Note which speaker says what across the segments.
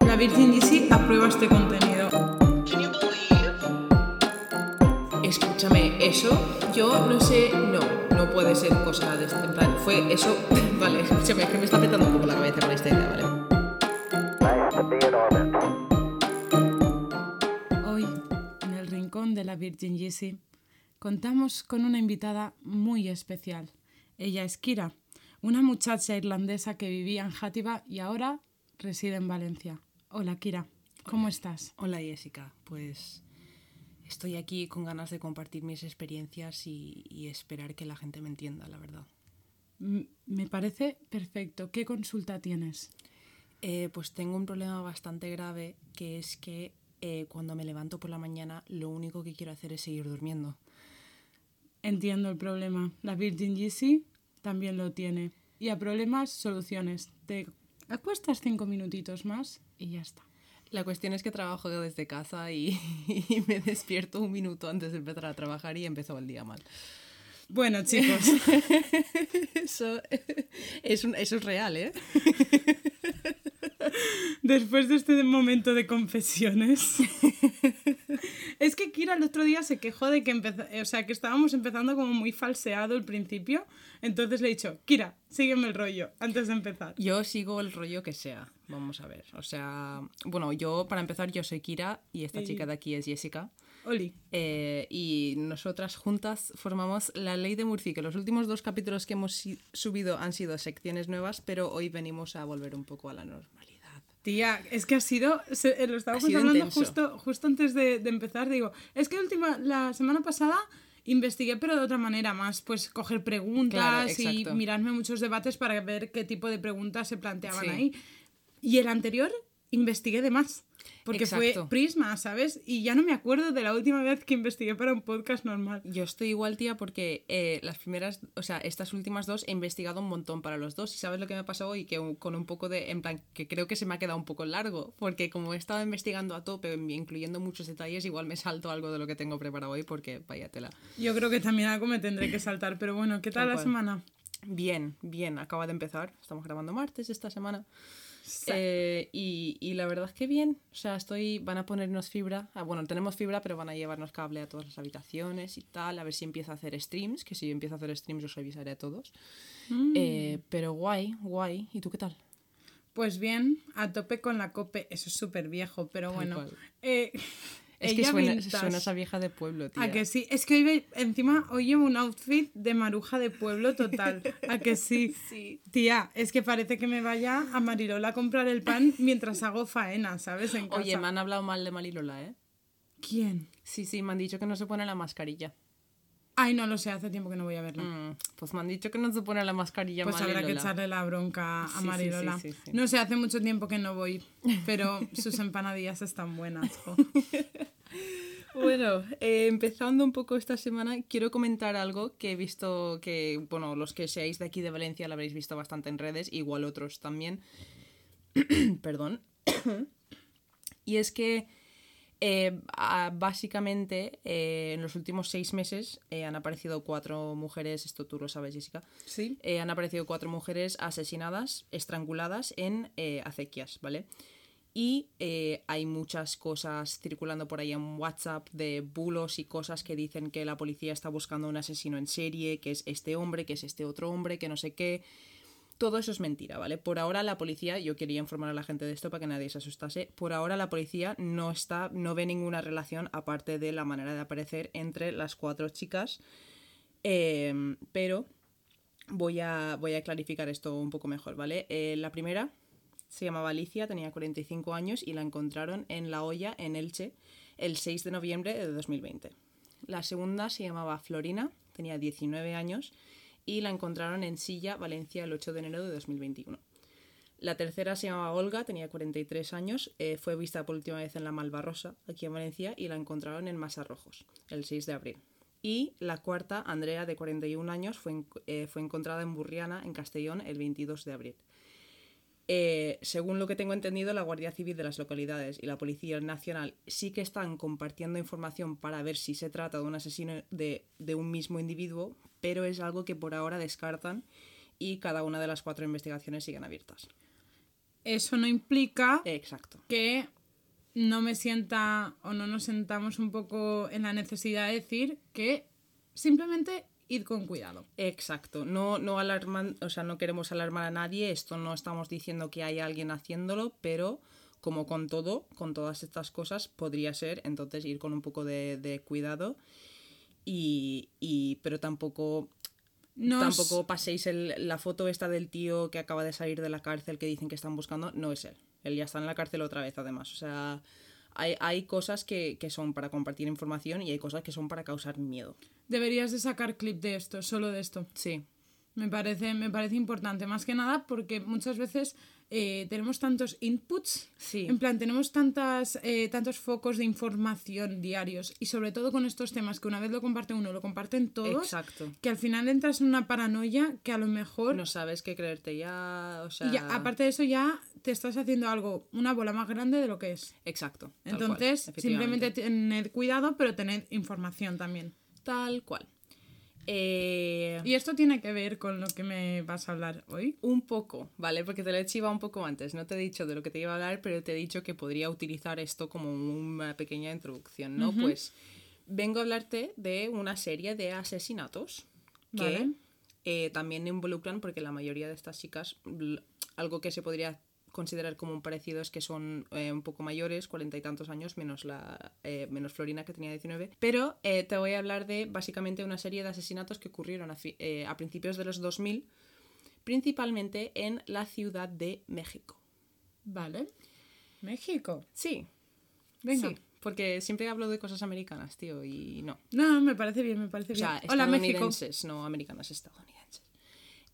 Speaker 1: La Virgin GC aprueba este contenido. Escúchame, eso yo no sé, no, no puede ser cosa de este. En plan, fue eso. Vale, escúchame, es que me está petando un poco la cabeza con esta idea, ¿vale? Hoy, en el rincón de la Virgin GC, contamos con una invitada muy especial. Ella es Kira, una muchacha irlandesa que vivía en Játiva y ahora reside en Valencia. Hola, Kira, ¿cómo estás?
Speaker 2: Hola Jessica, pues estoy aquí con ganas de compartir mis experiencias y, y esperar que la gente me entienda, la verdad.
Speaker 1: M- me parece perfecto. ¿Qué consulta tienes?
Speaker 2: Eh, pues tengo un problema bastante grave que es que eh, cuando me levanto por la mañana lo único que quiero hacer es seguir durmiendo.
Speaker 1: Entiendo el problema. La Virgin GC también lo tiene. Y a problemas, soluciones. Te acuestas cinco minutitos más y ya está.
Speaker 2: La cuestión es que trabajo desde casa y, y me despierto un minuto antes de empezar a trabajar y empezó el día mal.
Speaker 1: Bueno, chicos,
Speaker 2: Eso es, un- eso es real, ¿eh?
Speaker 1: después de este momento de confesiones. es que Kira el otro día se quejó de que o sea, que estábamos empezando como muy falseado el principio. Entonces le he dicho, Kira, sígueme el rollo antes de empezar.
Speaker 2: Yo sigo el rollo que sea. Vamos a ver. O sea, bueno, yo para empezar yo soy Kira y esta
Speaker 1: Y-
Speaker 2: chica de aquí es Jessica.
Speaker 1: Oli.
Speaker 2: Eh, y nosotras juntas formamos la ley de Murphy, que los últimos dos capítulos que hemos subido han sido secciones nuevas, pero hoy venimos a volver un poco a la normalidad.
Speaker 1: Tía, es que ha sido, se- eh, lo estábamos hablando
Speaker 2: intenso.
Speaker 1: justo, justo antes de, de empezar, digo, es que última, la semana pasada investigué, pero de otra manera, más pues coger preguntas
Speaker 2: Claro,
Speaker 1: y mirarme muchos debates para ver qué tipo de preguntas se planteaban
Speaker 2: Sí.
Speaker 1: ahí. Y el anterior investigué de más, porque fue. Prisma, ¿sabes? Y ya no me acuerdo de la última vez que investigué para un podcast normal.
Speaker 2: Yo estoy igual, tía, porque eh, las primeras, o sea, estas últimas dos he investigado un montón para los dos. Y sabes lo que me pasó hoy, que un- con un poco de, en plan, que creo que se me ha quedado un poco largo, porque como he estado investigando a tope, incluyendo muchos detalles, igual me salto algo de lo que tengo preparado hoy, porque vaya tela.
Speaker 1: Yo creo que también algo me tendré que saltar, pero bueno, ¿qué tal la semana?
Speaker 2: Bien, bien, acaba de empezar. Estamos grabando martes esta semana. Eh, y, y la verdad es que bien. O sea, estoy. Van a ponernos fibra. Ah, bueno, tenemos fibra, pero van a llevarnos cable a todas las habitaciones y tal. A ver si empiezo a hacer streams. Que si empiezo a hacer streams, os avisaré a todos.
Speaker 1: Mm.
Speaker 2: Eh, pero guay, guay. ¿Y tú qué tal?
Speaker 1: Pues bien, a tope con la cope, eso es súper viejo, pero
Speaker 2: Tal
Speaker 1: bueno. Eh,
Speaker 2: Es que
Speaker 1: ella
Speaker 2: suena,
Speaker 1: vintage.
Speaker 2: suena esa vieja de pueblo, tío.
Speaker 1: A que sí, es que hoy ve- encima hoy llevo un outfit de maruja de pueblo total. A que sí.
Speaker 2: Sí.
Speaker 1: Tía, es que parece que me vaya a Marilola a comprar el pan mientras hago faena, ¿sabes? En casa.
Speaker 2: Oye, me han hablado mal de Malilola, ¿eh?
Speaker 1: ¿Quién?
Speaker 2: Sí, sí, me han dicho que no se pone la mascarilla.
Speaker 1: Ay, no lo sé, hace tiempo que no voy a verla.
Speaker 2: Mm, pues me han dicho que no se pone la mascarilla
Speaker 1: Pues habrá que echarle la bronca a Marilola.
Speaker 2: sí, sí, sí.
Speaker 1: No sé, hace mucho tiempo que no voy, pero sus empanadillas están buenas. jo.
Speaker 2: Bueno, eh, empezando un poco esta semana, quiero comentar algo que he visto que, bueno, los que seáis de aquí de Valencia lo habréis visto bastante en redes, igual otros también. Perdón. y es que eh, básicamente eh, en los últimos seis meses han aparecido cuatro mujeres, esto tú lo sabes, Jessica,
Speaker 1: ¿Sí?
Speaker 2: han aparecido cuatro mujeres asesinadas, estranguladas en acequias, ¿vale? Y eh, hay muchas cosas circulando por ahí en WhatsApp de bulos y cosas que dicen que la policía está buscando un asesino en serie, que es este hombre, que es este otro hombre, que no sé qué. Todo eso es mentira, ¿vale? Por ahora la policía, yo quería informar a la gente de esto para que nadie se asustase, por ahora la policía no está, no ve ninguna relación aparte de la manera de aparecer entre las cuatro chicas. Eh, pero voy a, voy a clarificar esto un poco mejor, ¿vale? Eh, la primera se llamaba Alicia, tenía 45 años y la encontraron en La Hoya, en Elche, el 6 de noviembre de 2020. La segunda se llamaba Florina, tenía 19 años y la encontraron en Silla, Valencia, el 8 de enero de 2021. La tercera se llamaba Olga, tenía 43 años, eh, fue vista por última vez en la Malvarrosa, aquí en Valencia, y la encontraron en Masarrojos, el 6 de abril. Y la cuarta, Andrea, de 41 años, fue, eh, fue encontrada en Burriana, en Castellón, el 22 de abril. Eh, según lo que tengo entendido, la Guardia Civil de las localidades y la Policía Nacional sí que están compartiendo información para ver si se trata de un asesino de, de un mismo individuo, pero es algo que por ahora descartan y cada una de las cuatro investigaciones siguen abiertas.
Speaker 1: Eso no implica
Speaker 2: Exacto.
Speaker 1: que no me sienta o no nos sentamos un poco en la necesidad de decir que simplemente id con cuidado.
Speaker 2: Exacto, no, no alarman, o sea, no queremos alarmar a nadie, esto no estamos diciendo que hay alguien haciéndolo, pero como con todo, con todas estas cosas, podría ser, entonces ir con un poco de, de cuidado. Y, y- pero tampoco,
Speaker 1: Nos-
Speaker 2: tampoco paséis el- la foto esta del tío que acaba de salir de la cárcel que dicen que están buscando, no es él, él ya está en la cárcel otra vez además, o sea... Hay, hay cosas que, que son para compartir información y hay cosas que son para causar miedo.
Speaker 1: Deberías de sacar clip de esto, solo de esto.
Speaker 2: Sí,
Speaker 1: Me parece, me parece importante, más que nada porque muchas veces eh, tenemos tantos inputs,
Speaker 2: Sí.
Speaker 1: en plan, tenemos tantas, eh, tantos focos de información diarios y sobre todo con estos temas que una vez lo comparte uno, lo comparten todos,
Speaker 2: exacto.
Speaker 1: que al final entras en una paranoia que a lo mejor...
Speaker 2: no sabes qué creerte ya, o sea...
Speaker 1: y ya, aparte de eso ya te estás haciendo algo, una bola más grande de lo que es.
Speaker 2: Exacto. cual,
Speaker 1: Entonces, simplemente tened cuidado, pero tened información también.
Speaker 2: Tal cual. Eh,
Speaker 1: Y esto tiene que ver con lo que me vas a hablar hoy.
Speaker 2: Un poco, ¿vale? Porque te lo he chivado un poco antes. No te he dicho de lo que te iba a hablar, pero te he dicho que podría utilizar esto como una pequeña introducción, ¿no? Pues vengo a hablarte de una serie de asesinatos que eh, también involucran, porque la mayoría de estas chicas, algo que se podría considerar como un parecido es que son eh, un poco mayores, cuarenta y tantos años, menos la eh, menos Florina que tenía 19. Pero eh, te voy a hablar de básicamente una serie de asesinatos que ocurrieron a, eh, a principios de los 2000, principalmente en la ciudad de México.
Speaker 1: Vale. México.
Speaker 2: Sí,
Speaker 1: Venga.
Speaker 2: sí, porque siempre hablo de cosas americanas, tío, y no.
Speaker 1: No, me parece bien, me parece
Speaker 2: O
Speaker 1: bien.
Speaker 2: sea,
Speaker 1: Hola, México.
Speaker 2: no americanas, estadounidenses.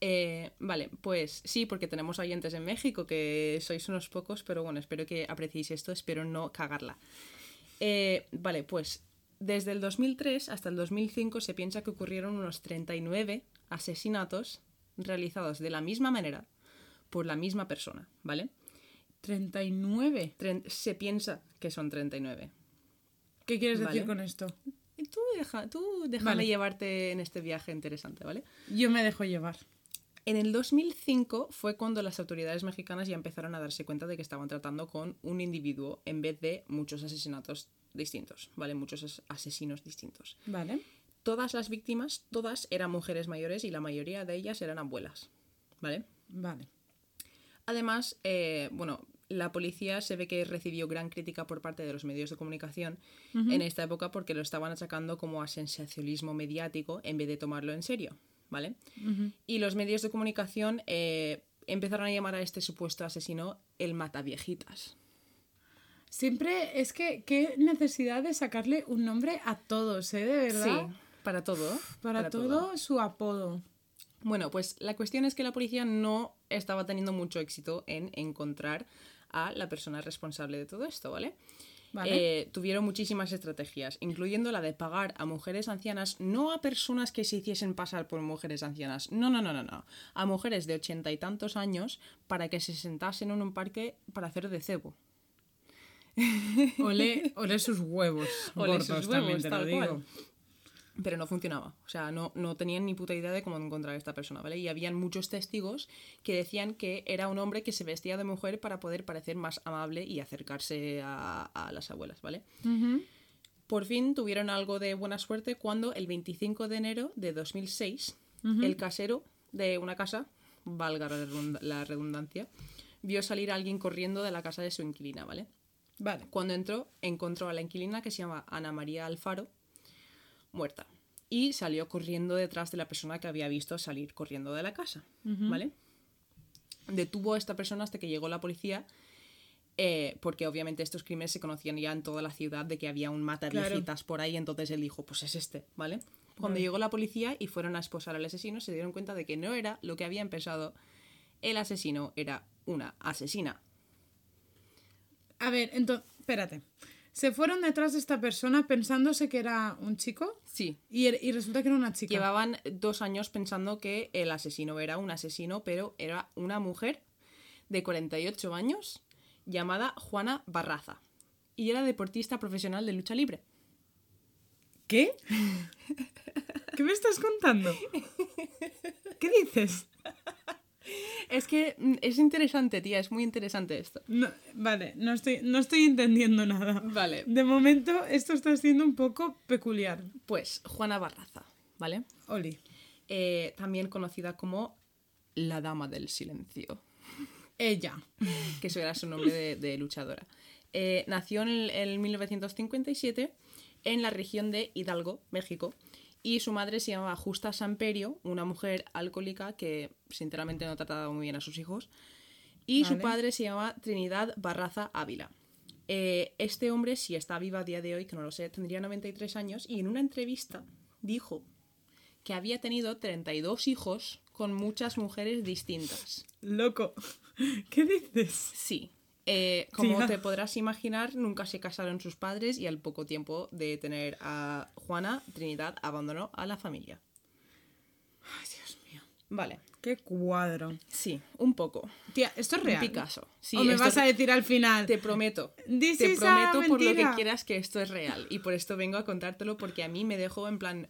Speaker 2: Eh, vale, pues sí, porque tenemos oyentes en México, que sois unos pocos, pero bueno, espero que apreciéis esto, espero no cagarla. Eh, vale, pues desde el 2003 hasta el 2005 se piensa que ocurrieron unos 39 asesinatos realizados de la misma manera por la misma persona, ¿vale?
Speaker 1: 39.
Speaker 2: Tren- se piensa que son 39.
Speaker 1: ¿Qué quieres
Speaker 2: Vale.
Speaker 1: decir con esto?
Speaker 2: Tú, deja, tú déjame
Speaker 1: Vale.
Speaker 2: llevarte en este viaje interesante, ¿vale?
Speaker 1: Yo me dejo llevar.
Speaker 2: En el 2005 fue cuando las autoridades mexicanas ya empezaron a darse cuenta de que estaban tratando con un individuo en vez de muchos asesinatos distintos, ¿vale? Muchos as- asesinos distintos.
Speaker 1: Vale.
Speaker 2: Todas las víctimas, todas eran mujeres mayores y la mayoría de ellas eran abuelas, ¿vale?
Speaker 1: Vale.
Speaker 2: Además, eh, bueno, la policía se ve que recibió gran crítica por parte de los medios de comunicación en esta época porque lo estaban achacando como a sensacionalismo mediático en vez de tomarlo en serio, ¿vale? Y los medios de comunicación eh, empezaron a llamar a este supuesto asesino el mataviejitas.
Speaker 1: Siempre es que qué necesidad de sacarle un nombre a todos, ¿eh? De verdad.
Speaker 2: Sí, para todo.
Speaker 1: Para, todo, su apodo.
Speaker 2: Bueno, pues la cuestión es que la policía no estaba teniendo mucho éxito en encontrar a la persona responsable de todo esto, ¿vale?
Speaker 1: Vale.
Speaker 2: Eh, tuvieron muchísimas estrategias, incluyendo la de pagar a mujeres ancianas, no a personas que se hiciesen pasar por mujeres ancianas, no, no, no, no, no, a mujeres de ochenta y tantos años para que se sentasen en un parque para hacer de cebo.
Speaker 1: Ole, ole sus huevos.
Speaker 2: Ole
Speaker 1: gordos,
Speaker 2: sus
Speaker 1: también lo digo.
Speaker 2: cual. Pero no funcionaba. O sea, no, no tenían ni puta idea de cómo encontrar a esta persona, ¿vale? Y habían muchos testigos que decían que era un hombre que se vestía de mujer para poder parecer más amable y acercarse a, a las abuelas, ¿vale? Por fin tuvieron algo de buena suerte cuando el 25 de enero de 2006 el casero de una casa, valga la redundancia, vio salir a alguien corriendo de la casa de su inquilina, ¿vale?
Speaker 1: Vale.
Speaker 2: Cuando entró, encontró a la inquilina que se llama Ana María Alfaro, muerta. Y salió corriendo detrás de la persona que había visto salir corriendo de la casa, ¿vale? Detuvo a esta persona hasta que llegó la policía, eh, porque obviamente estos crímenes se conocían ya en toda la ciudad de que había un mata
Speaker 1: Claro.
Speaker 2: por ahí, entonces él dijo, pues es este, ¿vale? Cuando llegó la policía y fueron a esposar al asesino, se dieron cuenta de que no era lo que habían pensado. El asesino era una asesina.
Speaker 1: A ver, entonces, espérate. Se fueron detrás de esta persona pensándose que era un chico
Speaker 2: Sí,
Speaker 1: y, er- y resulta que era una chica.
Speaker 2: Llevaban dos años pensando que el asesino era un asesino, pero era una mujer de 48 años llamada Juana Barraza. Y era deportista profesional de lucha libre.
Speaker 1: ¿Qué? ¿Qué me estás contando? ¿Qué dices?
Speaker 2: Es que mm, es interesante, tía, es muy interesante esto.
Speaker 1: No, vale, no estoy, no estoy entendiendo nada.
Speaker 2: Vale.
Speaker 1: De momento, esto está siendo un poco peculiar.
Speaker 2: Pues Juana Barraza, ¿vale?
Speaker 1: Oli.
Speaker 2: Eh, también conocida como la Dama del Silencio,
Speaker 1: Ella.
Speaker 2: que eso era su nombre de, de luchadora. Eh, nació en el, el 1957 en la región de Hidalgo, México, y su madre se llamaba Justa Samperio, una mujer alcohólica que sinceramente no trataba muy bien a sus hijos, y su padre se llamaba Trinidad Barraza Ávila. Eh, este hombre, si está vivo a día de hoy, que no lo sé, tendría 93 años, y en una entrevista dijo que había tenido 32 hijos con muchas mujeres distintas.
Speaker 1: Loco. ¿Qué dices?
Speaker 2: Sí. Eh, como te podrás imaginar, nunca se casaron sus padres y al poco tiempo de tener a Juana, Trinidad abandonó a la familia.
Speaker 1: Ay, Dios mío.
Speaker 2: Vale.
Speaker 1: Qué cuadro.
Speaker 2: Sí, un poco.
Speaker 1: Tía, esto es real.
Speaker 2: Picasso. Sí,
Speaker 1: o me vas a decir al final.
Speaker 2: Te prometo.
Speaker 1: This
Speaker 2: te prometo por lo que quieras que esto es real. Y por esto vengo a contártelo porque a mí me dejó en plan.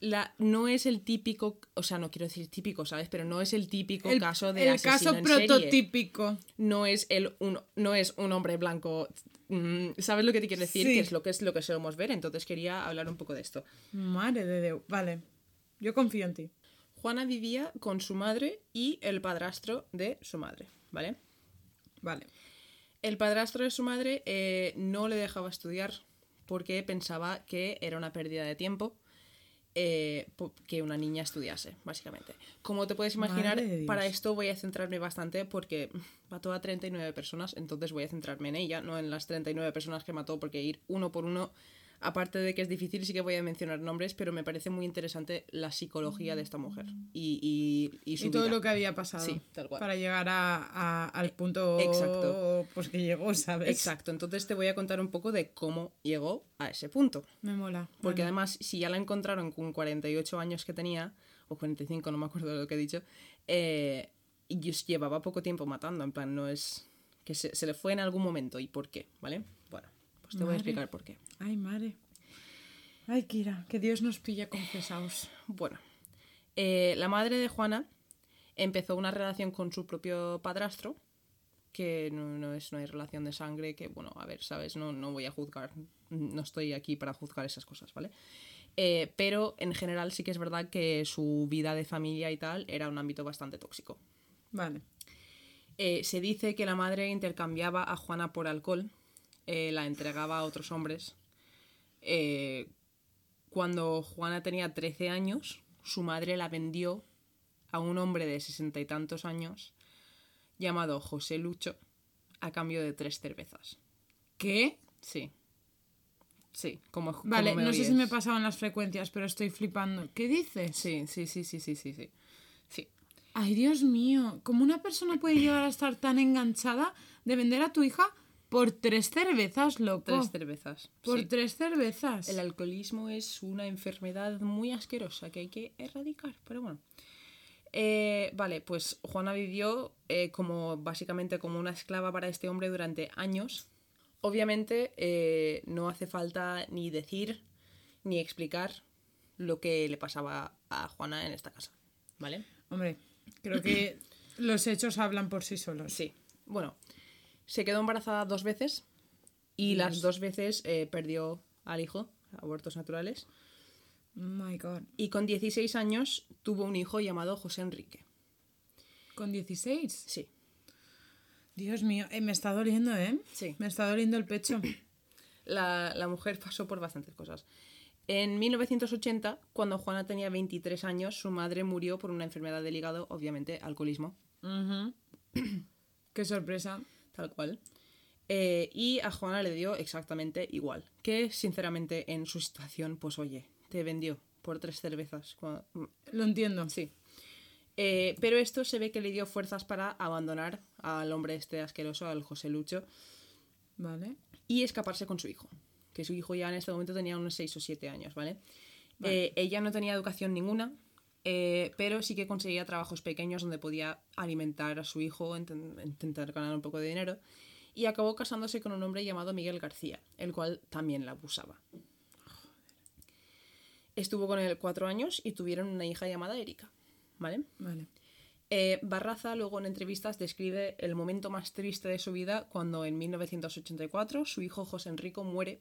Speaker 2: La, no es el típico, o sea, no quiero decir típico, ¿sabes? Pero no es el típico
Speaker 1: el,
Speaker 2: caso de
Speaker 1: el
Speaker 2: asesino
Speaker 1: caso
Speaker 2: en serie.
Speaker 1: prototípico.
Speaker 2: no es el un, no es un hombre blanco mm, sabes lo que te quiero decir
Speaker 1: Sí.
Speaker 2: que es lo que es lo que solemos ver entonces quería hablar un poco de esto
Speaker 1: Madre de Dios. Vale. Yo confío en ti.
Speaker 2: Juana vivía con su madre y el padrastro de su madre vale
Speaker 1: Vale.
Speaker 2: el padrastro de su madre eh, no le dejaba estudiar porque pensaba que era una pérdida de tiempo eh, que una niña estudiase, básicamente. Como te puedes imaginar, para esto voy a centrarme bastante porque mató a 39 personas, entonces voy a centrarme en ella, no en las 39 personas que mató, porque ir uno por uno, aparte de que es difícil, sí que voy a mencionar nombres, pero me parece muy interesante la psicología de esta mujer y, y, y su
Speaker 1: Y todo
Speaker 2: vida.
Speaker 1: lo que había pasado.
Speaker 2: Sí, tal cual.
Speaker 1: Para llegar a, a- al punto
Speaker 2: Exacto.
Speaker 1: pues que llegó, ¿sabes?
Speaker 2: Exacto, entonces te voy a contar un poco de cómo llegó a ese punto.
Speaker 1: Me mola.
Speaker 2: Porque además, si ya la encontraron con 48 años que tenía, o 45, no me acuerdo de lo que he dicho, eh, y lle- llevaba poco tiempo matando, en plan, no es que se, se le fue en algún momento y por qué, ¿vale? Bueno, pues te voy a
Speaker 1: Madre.
Speaker 2: explicar por qué.
Speaker 1: Ay, madre. Ay, Kira, que Dios nos pilla confesados.
Speaker 2: Bueno, eh, la madre de Juana empezó una relación con su propio padrastro, que no, no es, no hay relación de sangre, que bueno, a ver, ¿sabes? No, no voy a juzgar, no estoy aquí para juzgar esas cosas, ¿vale? Eh, pero en general sí que es verdad que su vida de familia y tal era un ámbito bastante tóxico.
Speaker 1: Vale.
Speaker 2: Eh, se dice que la madre intercambiaba a Juana por alcohol, eh, la entregaba a otros hombres. Eh, cuando Juana tenía 13 años, su madre la vendió a un hombre de sesenta y tantos años llamado José Lucho a cambio de tres cervezas.
Speaker 1: ¿Qué?
Speaker 2: Sí. Sí, como como
Speaker 1: Vale,
Speaker 2: me
Speaker 1: no sé si me pasaban las frecuencias, pero estoy flipando. ¿Qué dices?
Speaker 2: Sí, sí, sí, sí, sí, sí, sí. Sí.
Speaker 1: Ay, Dios mío. ¿Cómo una persona puede llegar a estar tan enganchada de vender a tu hija por tres cervezas, loco?
Speaker 2: Tres cervezas.
Speaker 1: por
Speaker 2: sí.
Speaker 1: tres cervezas.
Speaker 2: El alcoholismo es una enfermedad muy asquerosa que hay que erradicar, pero bueno. Eh, vale, pues Juana vivió eh, como básicamente como una esclava para este hombre durante años. Obviamente eh, no hace falta ni decir ni explicar lo que le pasaba a Juana en esta casa, ¿vale?
Speaker 1: Hombre, creo que los hechos hablan por sí solos.
Speaker 2: Sí. Bueno, se quedó embarazada dos veces y las dos veces eh, perdió al hijo, abortos naturales.
Speaker 1: Oh my God.
Speaker 2: Y con 16 años tuvo un hijo llamado José Enrique.
Speaker 1: ¿Con 16?
Speaker 2: Sí.
Speaker 1: Dios mío, eh, me está doliendo, ¿eh?
Speaker 2: Sí.
Speaker 1: Me está doliendo el pecho.
Speaker 2: La, la mujer pasó por bastantes cosas. En 1980, cuando Juana tenía 23 años, su madre murió por una enfermedad del hígado, obviamente alcoholismo,
Speaker 1: Ujú. Qué sorpresa.
Speaker 2: Tal cual. Eh, y a Juana le dio exactamente igual. Que, sinceramente, en su situación, pues oye, te vendió por tres cervezas.
Speaker 1: Lo entiendo.
Speaker 2: Sí. Eh, pero esto se ve que le dio fuerzas para abandonar al hombre este asqueroso, al José Lucho,
Speaker 1: Vale.
Speaker 2: y escaparse con su hijo. Que su hijo ya en este momento tenía unos 6 o 7 años, ¿vale? Eh, ella no tenía educación ninguna, eh, pero sí que conseguía trabajos pequeños donde podía alimentar a su hijo, inten- intentar ganar un poco de dinero. Y acabó casándose con un hombre llamado Miguel García, el cual también la abusaba. Estuvo con él cuatro años y tuvieron una hija llamada Erika, ¿vale?
Speaker 1: Vale.
Speaker 2: Eh, Barraza luego en entrevistas describe el momento más triste de su vida cuando en 1984 su hijo José Enrico muere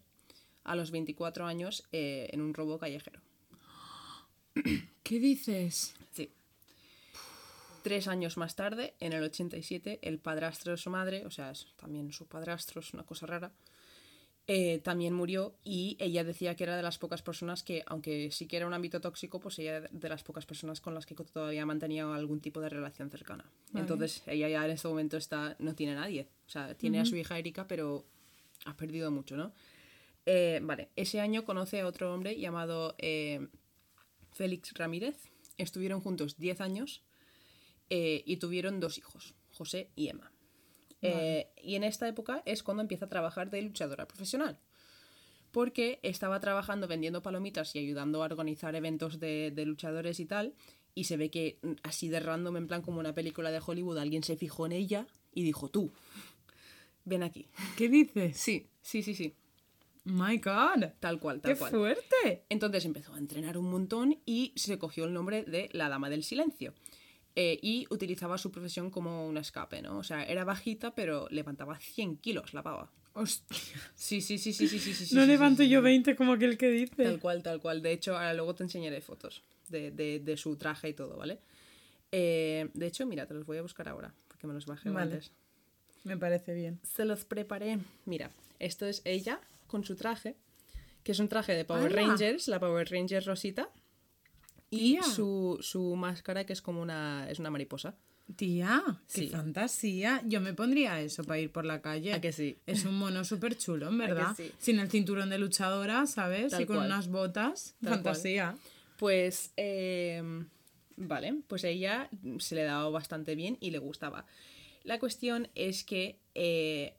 Speaker 2: a los 24 años eh, en un robo callejero.
Speaker 1: ¿Qué dices?
Speaker 2: Sí. Tres años más tarde, en el 87, el padrastro de su madre, o sea, es también su padrastro, es una cosa rara, eh, también murió y ella decía que era de las pocas personas que, aunque sí que era un ámbito tóxico, pues ella era de las pocas personas con las que todavía mantenía algún tipo de relación cercana.
Speaker 1: Vale.
Speaker 2: Entonces, ella ya en este momento está, no tiene a nadie. O sea, tiene a su hija Erika, pero ha perdido mucho, ¿no? Eh, vale, ese año conoce a otro hombre llamado eh, Félix Ramírez. Estuvieron juntos 10 años eh, y tuvieron dos hijos, José y Emma. Eh, y en esta época es cuando empieza a trabajar de luchadora profesional. Porque estaba trabajando vendiendo palomitas y ayudando a organizar eventos de, de luchadores y tal. Y se ve que mm, así de random, en plan como una película de Hollywood, alguien se fijó en ella y dijo, tú, ven aquí.
Speaker 1: ¿Qué dices?
Speaker 2: Sí, sí, sí, sí.
Speaker 1: My God.
Speaker 2: Tal cual, tal
Speaker 1: ¡Qué
Speaker 2: cual.
Speaker 1: fuerte!
Speaker 2: Entonces empezó a entrenar un montón y se cogió el nombre de la Dama del Silencio. Eh, y utilizaba su profesión como un escape, ¿no? O sea, era bajita, pero levantaba 100 kilos la pava.
Speaker 1: Hostia.
Speaker 2: Sí, sí, sí, sí, sí, sí, sí.
Speaker 1: No
Speaker 2: sí,
Speaker 1: levanto
Speaker 2: sí,
Speaker 1: yo
Speaker 2: sí.
Speaker 1: 20 como aquel que dice.
Speaker 2: Tal cual, tal cual. De hecho, ahora luego te enseñaré fotos de, de- de su traje y todo, ¿vale? Eh, de hecho, mira, te los voy a buscar ahora, porque me los bajé
Speaker 1: Vale.
Speaker 2: antes.
Speaker 1: Me parece bien.
Speaker 2: Se los preparé. Mira, esto es ella con su traje, que es un traje de Power. Rangers, la Power Ranger Rosita. Y
Speaker 1: Tía.
Speaker 2: su, su máscara, que es como una, es una mariposa.
Speaker 1: Tía, qué
Speaker 2: Sí.
Speaker 1: fantasía. Yo me pondría eso para ir por la calle.
Speaker 2: ¿A que sí?
Speaker 1: Es un mono súper chulo, en verdad.
Speaker 2: sí?
Speaker 1: Sin el cinturón de luchadora, ¿sabes?
Speaker 2: Tal
Speaker 1: y con
Speaker 2: cual.
Speaker 1: unas botas.
Speaker 2: Tal
Speaker 1: fantasía.
Speaker 2: Pues, eh, vale, pues a ella se le daba bastante bien y le gustaba. La cuestión es que, eh,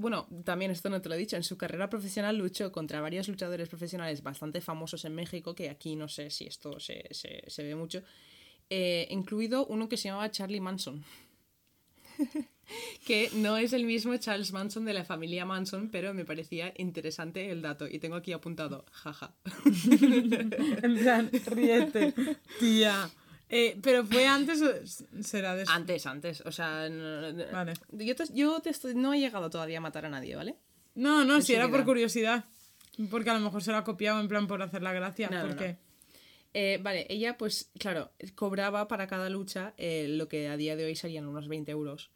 Speaker 2: bueno, también esto no te lo he dicho, en su carrera profesional luchó contra varios luchadores profesionales bastante famosos en México, que aquí no sé si esto se, se- ve mucho, eh, incluido uno que se llamaba Charlie Manson. que no es el mismo Charles Manson de la familia Manson, pero me parecía interesante el dato y tengo aquí apuntado, jaja.
Speaker 1: En plan, ríete. Tía. Eh, pero fue antes o será después.
Speaker 2: Antes, antes. O sea, no, no-
Speaker 1: Vale.
Speaker 2: yo, te, yo te estoy- no he llegado todavía a matar a nadie, ¿vale?
Speaker 1: No, no, si era por curiosidad. Porque a lo mejor se lo ha copiado en plan por hacer la gracia.
Speaker 2: No,
Speaker 1: porque...
Speaker 2: Eh, vale, ella, pues, claro, cobraba para cada lucha eh, lo que a día de hoy serían unos 20 euros.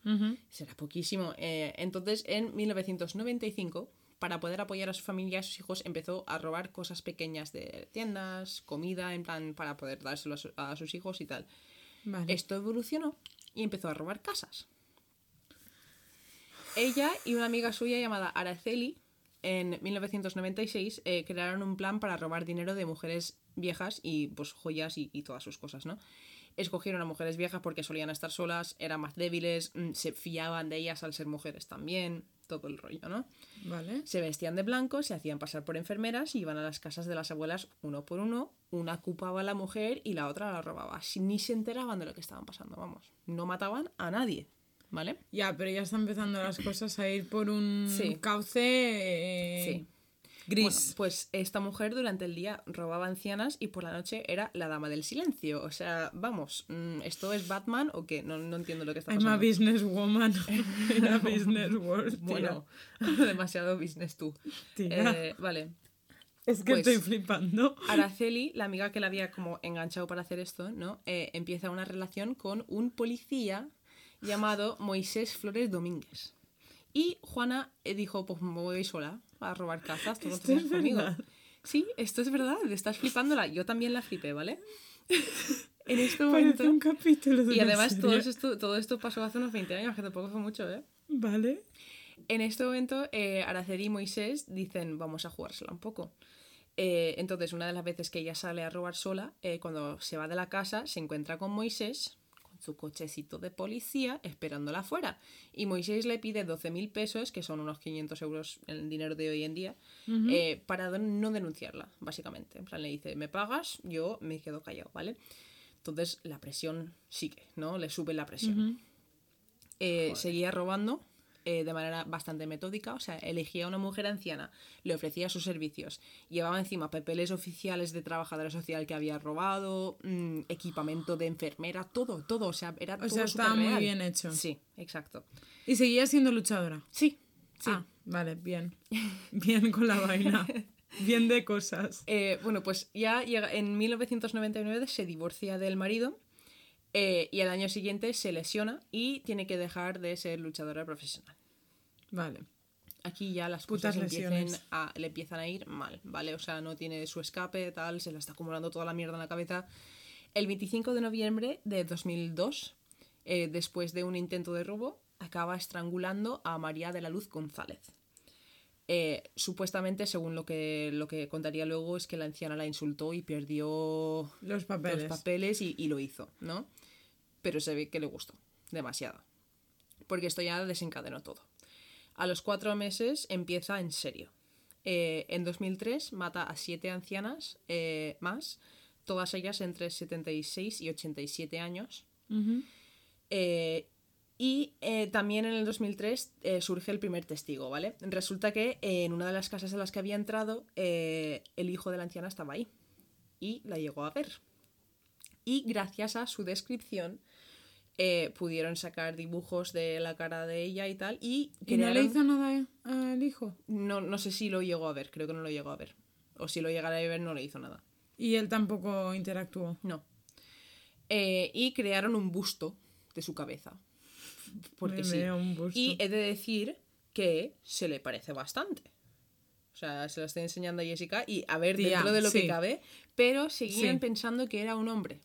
Speaker 2: Será poquísimo. Eh, entonces, en 1995, para poder apoyar a su familia y a sus hijos, empezó a robar cosas pequeñas de tiendas, comida, en plan, para poder dárselo a, su- a sus hijos y tal.
Speaker 1: Vale.
Speaker 2: Esto evolucionó y empezó a robar casas. Ella y una amiga suya llamada Araceli, en 1996, eh, crearon un plan para robar dinero de mujeres viejas y pues joyas y, y todas sus cosas, ¿no? Escogieron a mujeres viejas porque solían estar solas, eran más débiles, mm, se fiaban de ellas al ser mujeres también, todo el rollo, ¿no?
Speaker 1: Vale.
Speaker 2: Se vestían de blanco, se hacían pasar por enfermeras y iban a las casas de las abuelas uno por uno. Una ocupaba a la mujer y la otra la robaba. Ni se enteraban de lo que estaban pasando, vamos. No mataban a nadie, ¿vale?
Speaker 1: Ya, pero ya están empezando las cosas a ir por un
Speaker 2: Sí.
Speaker 1: cauce eh,
Speaker 2: Sí.
Speaker 1: Gris.
Speaker 2: Bueno, pues esta mujer durante el día robaba ancianas y por la noche era la dama del silencio. O sea, vamos, mm, ¿esto es Batman o qué? No, no entiendo lo que está
Speaker 1: I'm a
Speaker 2: pasando.
Speaker 1: businesswoman in a business world.
Speaker 2: Bueno, demasiado business tú. Eh, vale.
Speaker 1: es que
Speaker 2: pues-
Speaker 1: estoy flipando.
Speaker 2: Araceli, la amiga que la había como enganchado para hacer esto, ¿no? Eh, empieza una relación con un policía llamado Moisés Flores Domínguez. Y Juana eh, dijo, pues me voy sola a robar casas, tú no
Speaker 1: Esto
Speaker 2: te
Speaker 1: es
Speaker 2: vas conmigo. Sí, esto es verdad, estás flipándola. Yo también la flipé, ¿vale? en este momento...
Speaker 1: Parece un capítulo de
Speaker 2: Y además todo esto, todo esto pasó hace unos 20 años, que tampoco fue mucho, ¿eh?
Speaker 1: Vale.
Speaker 2: En este momento, eh, Araceli y Moisés dicen, vamos a jugársela un poco. Eh, entonces, una de las veces que ella sale a robar sola, eh, cuando se va de la casa, se encuentra con Moisés, su cochecito de policía, esperándola afuera. Y Moisés le pide 12.000 pesos, que son unos 500 euros en el dinero de hoy en día, eh, para no denunciarla, básicamente. En plan, le dice, me pagas, yo me quedo callado, ¿vale? Entonces, la presión sigue, ¿no? Le sube la presión. Eh, seguía robando eh, de manera bastante metódica, o sea, elegía a una mujer anciana, le ofrecía sus servicios, llevaba encima papeles oficiales de trabajadora social que había robado, mm, equipamiento de enfermera, todo, todo, o sea, era todo
Speaker 1: sea, estaba muy bien hecho.
Speaker 2: Sí, exacto.
Speaker 1: Y seguía siendo luchadora.
Speaker 2: Sí, sí.
Speaker 1: Ah, vale, bien. Bien con la vaina. Bien de cosas.
Speaker 2: Eh, bueno, pues ya llega, en 1999 se divorcia del marido eh, y al año siguiente se lesiona y tiene que dejar de ser luchadora profesional.
Speaker 1: Vale.
Speaker 2: Aquí ya las
Speaker 1: Putas
Speaker 2: cosas empiecen
Speaker 1: lesiones.
Speaker 2: a, le empiezan a ir mal, ¿vale? O sea, no tiene su escape, tal, se le está acumulando toda la mierda en la cabeza. El 25 de noviembre de 2002, eh, después de un intento de robo, acaba estrangulando a María de la Luz González. Eh, supuestamente, según lo que, lo que contaría luego, es que la anciana la insultó y perdió
Speaker 1: Los papeles.
Speaker 2: los papeles y, y lo hizo, ¿no? Pero se ve que le gustó demasiado. Porque esto ya desencadenó todo. A los cuatro meses empieza en serio. Eh, en 2003 mata a siete ancianas eh, más, todas ellas entre 76 y 87 años.
Speaker 1: Ujú.
Speaker 2: Eh, y eh, también en el 2003 eh, surge el primer testigo, ¿vale? Resulta que eh, en una de las casas en las que había entrado, el hijo de la anciana estaba ahí. Y la llegó a ver. Y gracias a su descripción, eh, pudieron sacar dibujos de la cara de ella y tal. Y,
Speaker 1: ¿Y no le hizo nada al hijo?
Speaker 2: no, no sé si lo llegó a ver, creo que no lo llegó a ver. O si lo llegara a ver, no le hizo nada.
Speaker 1: Y él tampoco interactuó.
Speaker 2: No. Eh, y crearon un busto de su cabeza. Porque
Speaker 1: Me
Speaker 2: sí.
Speaker 1: un busto.
Speaker 2: Y he de decir que se le parece bastante. O sea, se lo estoy enseñando a Jessica y a ver dentro de lo
Speaker 1: sí.
Speaker 2: que cabe, pero seguían
Speaker 1: Sí.
Speaker 2: pensando que era un hombre.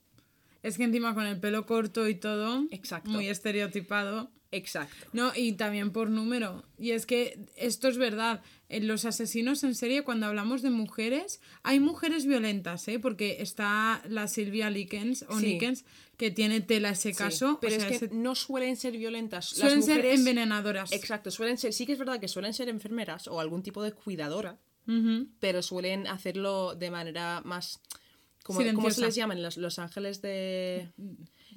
Speaker 1: Es que encima con el pelo corto y todo,
Speaker 2: Exacto.
Speaker 1: muy estereotipado.
Speaker 2: Exacto.
Speaker 1: No, y también por número. Y es que esto es verdad. En los asesinos en serie, cuando hablamos de mujeres, hay mujeres violentas, ¿eh? Porque está la Silvia Likens, o
Speaker 2: Sí.
Speaker 1: Likens, que tiene tela ese
Speaker 2: Sí,
Speaker 1: caso.
Speaker 2: pero
Speaker 1: o sea,
Speaker 2: es que
Speaker 1: ese-
Speaker 2: no suelen ser violentas. Las
Speaker 1: suelen ser
Speaker 2: mujeres-
Speaker 1: envenenadoras.
Speaker 2: Exacto, suelen ser, sí que es verdad que suelen ser enfermeras o algún tipo de cuidadora, pero suelen hacerlo de manera más... Como, ¿Cómo se les llaman? Los, los ángeles de...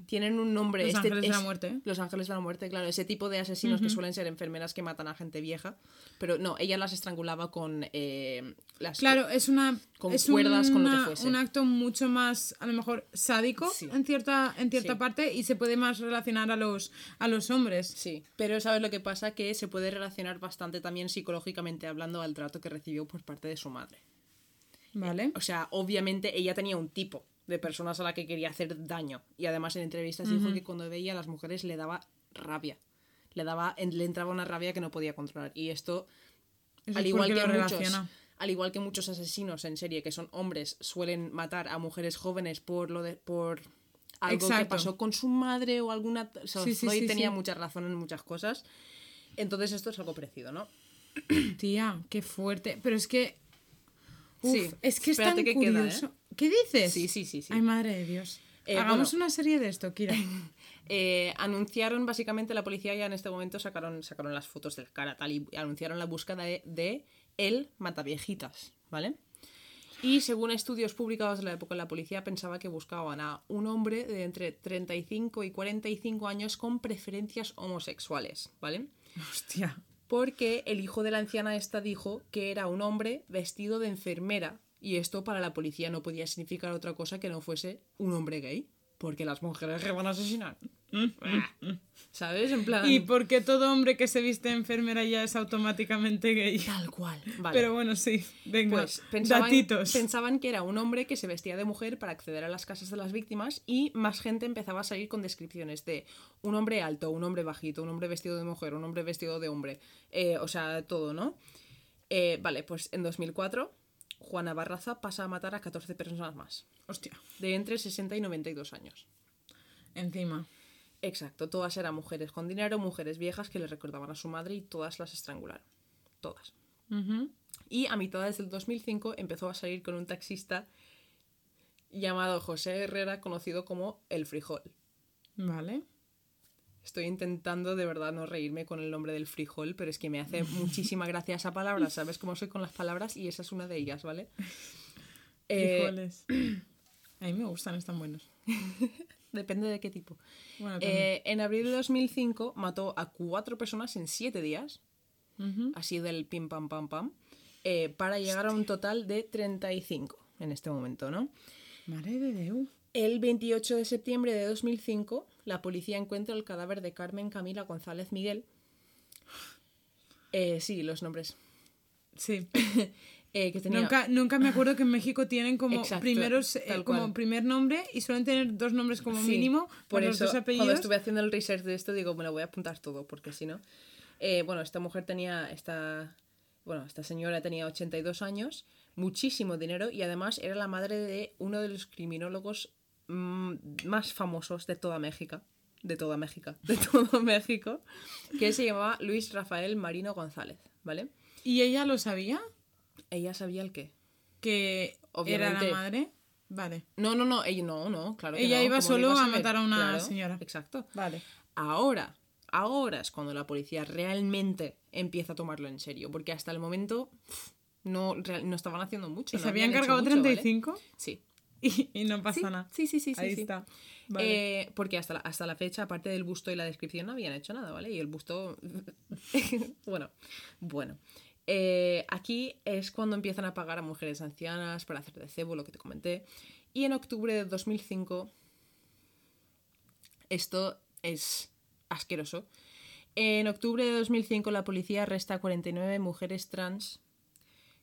Speaker 2: Tienen un nombre.
Speaker 1: Los
Speaker 2: este-
Speaker 1: ángeles de la muerte.
Speaker 2: Los ángeles de la muerte, claro. Ese tipo de asesinos que suelen ser enfermeras que matan a gente vieja. Pero no, ella las estrangulaba con eh, las...
Speaker 1: Claro, es una.
Speaker 2: con
Speaker 1: es
Speaker 2: cuerdas, con lo que fuese.
Speaker 1: un acto mucho más, a lo mejor, sádico
Speaker 2: Sí.
Speaker 1: en cierta, en cierta
Speaker 2: Sí.
Speaker 1: parte y se puede más relacionar a los, a los hombres.
Speaker 2: Sí, pero ¿sabes lo que pasa? Que se puede relacionar bastante también psicológicamente hablando al trato que recibió por parte de su madre.
Speaker 1: ¿Vale?
Speaker 2: O sea, obviamente ella tenía un tipo de personas a la que quería hacer daño. Y además en entrevistas dijo que cuando veía a las mujeres le daba rabia. Le, daba, le entraba una rabia que no podía controlar. Y esto,
Speaker 1: Eso
Speaker 2: al igual, que muchos, al igual que muchos asesinos en serie que son hombres suelen matar a mujeres jóvenes por lo de por algo que pasó con su madre o alguna o sea,
Speaker 1: Sí, sí, sí,
Speaker 2: tenía mucha razón en muchas cosas entonces esto es algo parecido no
Speaker 1: Tía, qué fuerte. Pero es que. Uf,
Speaker 2: Sí,
Speaker 1: es que es tan
Speaker 2: espérate queda,
Speaker 1: curioso.
Speaker 2: ¿eh?
Speaker 1: ¿Qué dices?
Speaker 2: sí sí sí sí
Speaker 1: Ay, madre de Dios.
Speaker 2: Eh,
Speaker 1: Hagamos
Speaker 2: bueno.
Speaker 1: una serie de esto, Kira.
Speaker 2: Eh, anunciaron básicamente la policía ya en este momento sacaron sacaron las fotos del cara tal y anunciaron la búsqueda de, de el mataviejitas vale y según estudios publicados de la época la policía pensaba que buscaban a un hombre de entre 35 y 45 años con preferencias homosexuales vale
Speaker 1: Hostia.
Speaker 2: Porque el hijo de la anciana esta dijo que era un hombre vestido de enfermera y esto para la policía no podía significar otra cosa que no fuese un hombre gay porque las mujeres que van a asesinar ¿sabes? en plan
Speaker 1: Y porque todo hombre que se viste enfermera ya es automáticamente gay.
Speaker 2: tal cual vale.
Speaker 1: Pero bueno, sí. Venga.
Speaker 2: pues pensaban,
Speaker 1: datitos.
Speaker 2: pensaban que era un hombre que se vestía de mujer para acceder a las casas de las víctimas y más gente empezaba a salir con descripciones de un hombre alto, un hombre bajito, un hombre vestido de mujer, un hombre vestido de hombre, eh, o sea, todo, ¿no? Eh, vale, pues en 2004 Juana Barraza pasa a matar a 14 personas más,
Speaker 1: Hostia.
Speaker 2: de entre 60 y 92 años.
Speaker 1: Encima.
Speaker 2: Exacto, todas eran mujeres con dinero, mujeres viejas que le recordaban a su madre y todas las estrangularon. Todas. Y a mitades del 2005 empezó a salir con un taxista llamado José Herrera, conocido como El Frijol.
Speaker 1: Vale.
Speaker 2: Estoy intentando de verdad no reírme con el nombre del frijol, pero es que me hace muchísima gracia esa palabra. ¿Sabes cómo soy con las palabras? Y esa es una de ellas, ¿vale? Eh,
Speaker 1: Frijoles. A mí me gustan, están buenos.
Speaker 2: depende de qué tipo.
Speaker 1: Bueno.
Speaker 2: Eh, en abril de 2005 mató a cuatro personas en siete días,
Speaker 1: Ujú.
Speaker 2: así del pim pam pam pam, eh, para llegar a un total de 35 en este momento, ¿no?
Speaker 1: Mare de Déu.
Speaker 2: El 28 de septiembre de 2005, la policía encuentra el cadáver de Carmen Camila González Miguel. Eh, sí, los nombres.
Speaker 1: Sí.
Speaker 2: Eh, que tenía...
Speaker 1: Nunca, nunca me acuerdo que en México tienen como
Speaker 2: Exacto,
Speaker 1: primeros eh, como primer nombre y suelen tener dos nombres como
Speaker 2: Sí,
Speaker 1: mínimo
Speaker 2: por
Speaker 1: por los
Speaker 2: eso,
Speaker 1: dos
Speaker 2: cuando
Speaker 1: apellidos.
Speaker 2: estuve haciendo el research de esto, digo, me lo voy a apuntar todo, porque si no. Bueno, esta mujer tenía. Esta, bueno, esta señora tenía 82 años, muchísimo dinero y además era la madre de uno de los criminólogos más famosos de toda México. De toda México. De todo México. Que se llamaba Luis Rafael Marino González, ¿vale?
Speaker 1: ¿Y ella lo sabía?
Speaker 2: Ella sabía el qué.
Speaker 1: Que era la madre. Vale.
Speaker 2: No, no, no, ella no, no, claro. que
Speaker 1: Ella
Speaker 2: no,
Speaker 1: iba
Speaker 2: ¿cómo lo
Speaker 1: solo a matar a una
Speaker 2: Claro,
Speaker 1: señora.
Speaker 2: Exacto.
Speaker 1: Vale.
Speaker 2: Ahora, ahora es cuando la policía realmente empieza a tomarlo en serio, porque hasta el momento no, real- no estaban haciendo mucho.
Speaker 1: ¿Y se habían cargado
Speaker 2: mucho, ¿vale?
Speaker 1: 35?
Speaker 2: Sí.
Speaker 1: Y, y no pasa
Speaker 2: Sí,
Speaker 1: nada.
Speaker 2: sí, sí, sí, sí,
Speaker 1: Ahí
Speaker 2: sí.
Speaker 1: está. Vale.
Speaker 2: Eh, porque hasta la, hasta la fecha, aparte del busto y la descripción, no habían hecho nada, ¿vale? Y el busto. bueno, bueno. Eh, aquí es cuando empiezan a pagar a mujeres ancianas para hacer de cebo, lo que te comenté. Y en octubre de 2005. Esto es asqueroso. En octubre de 2005 la policía arresta a 49 mujeres trans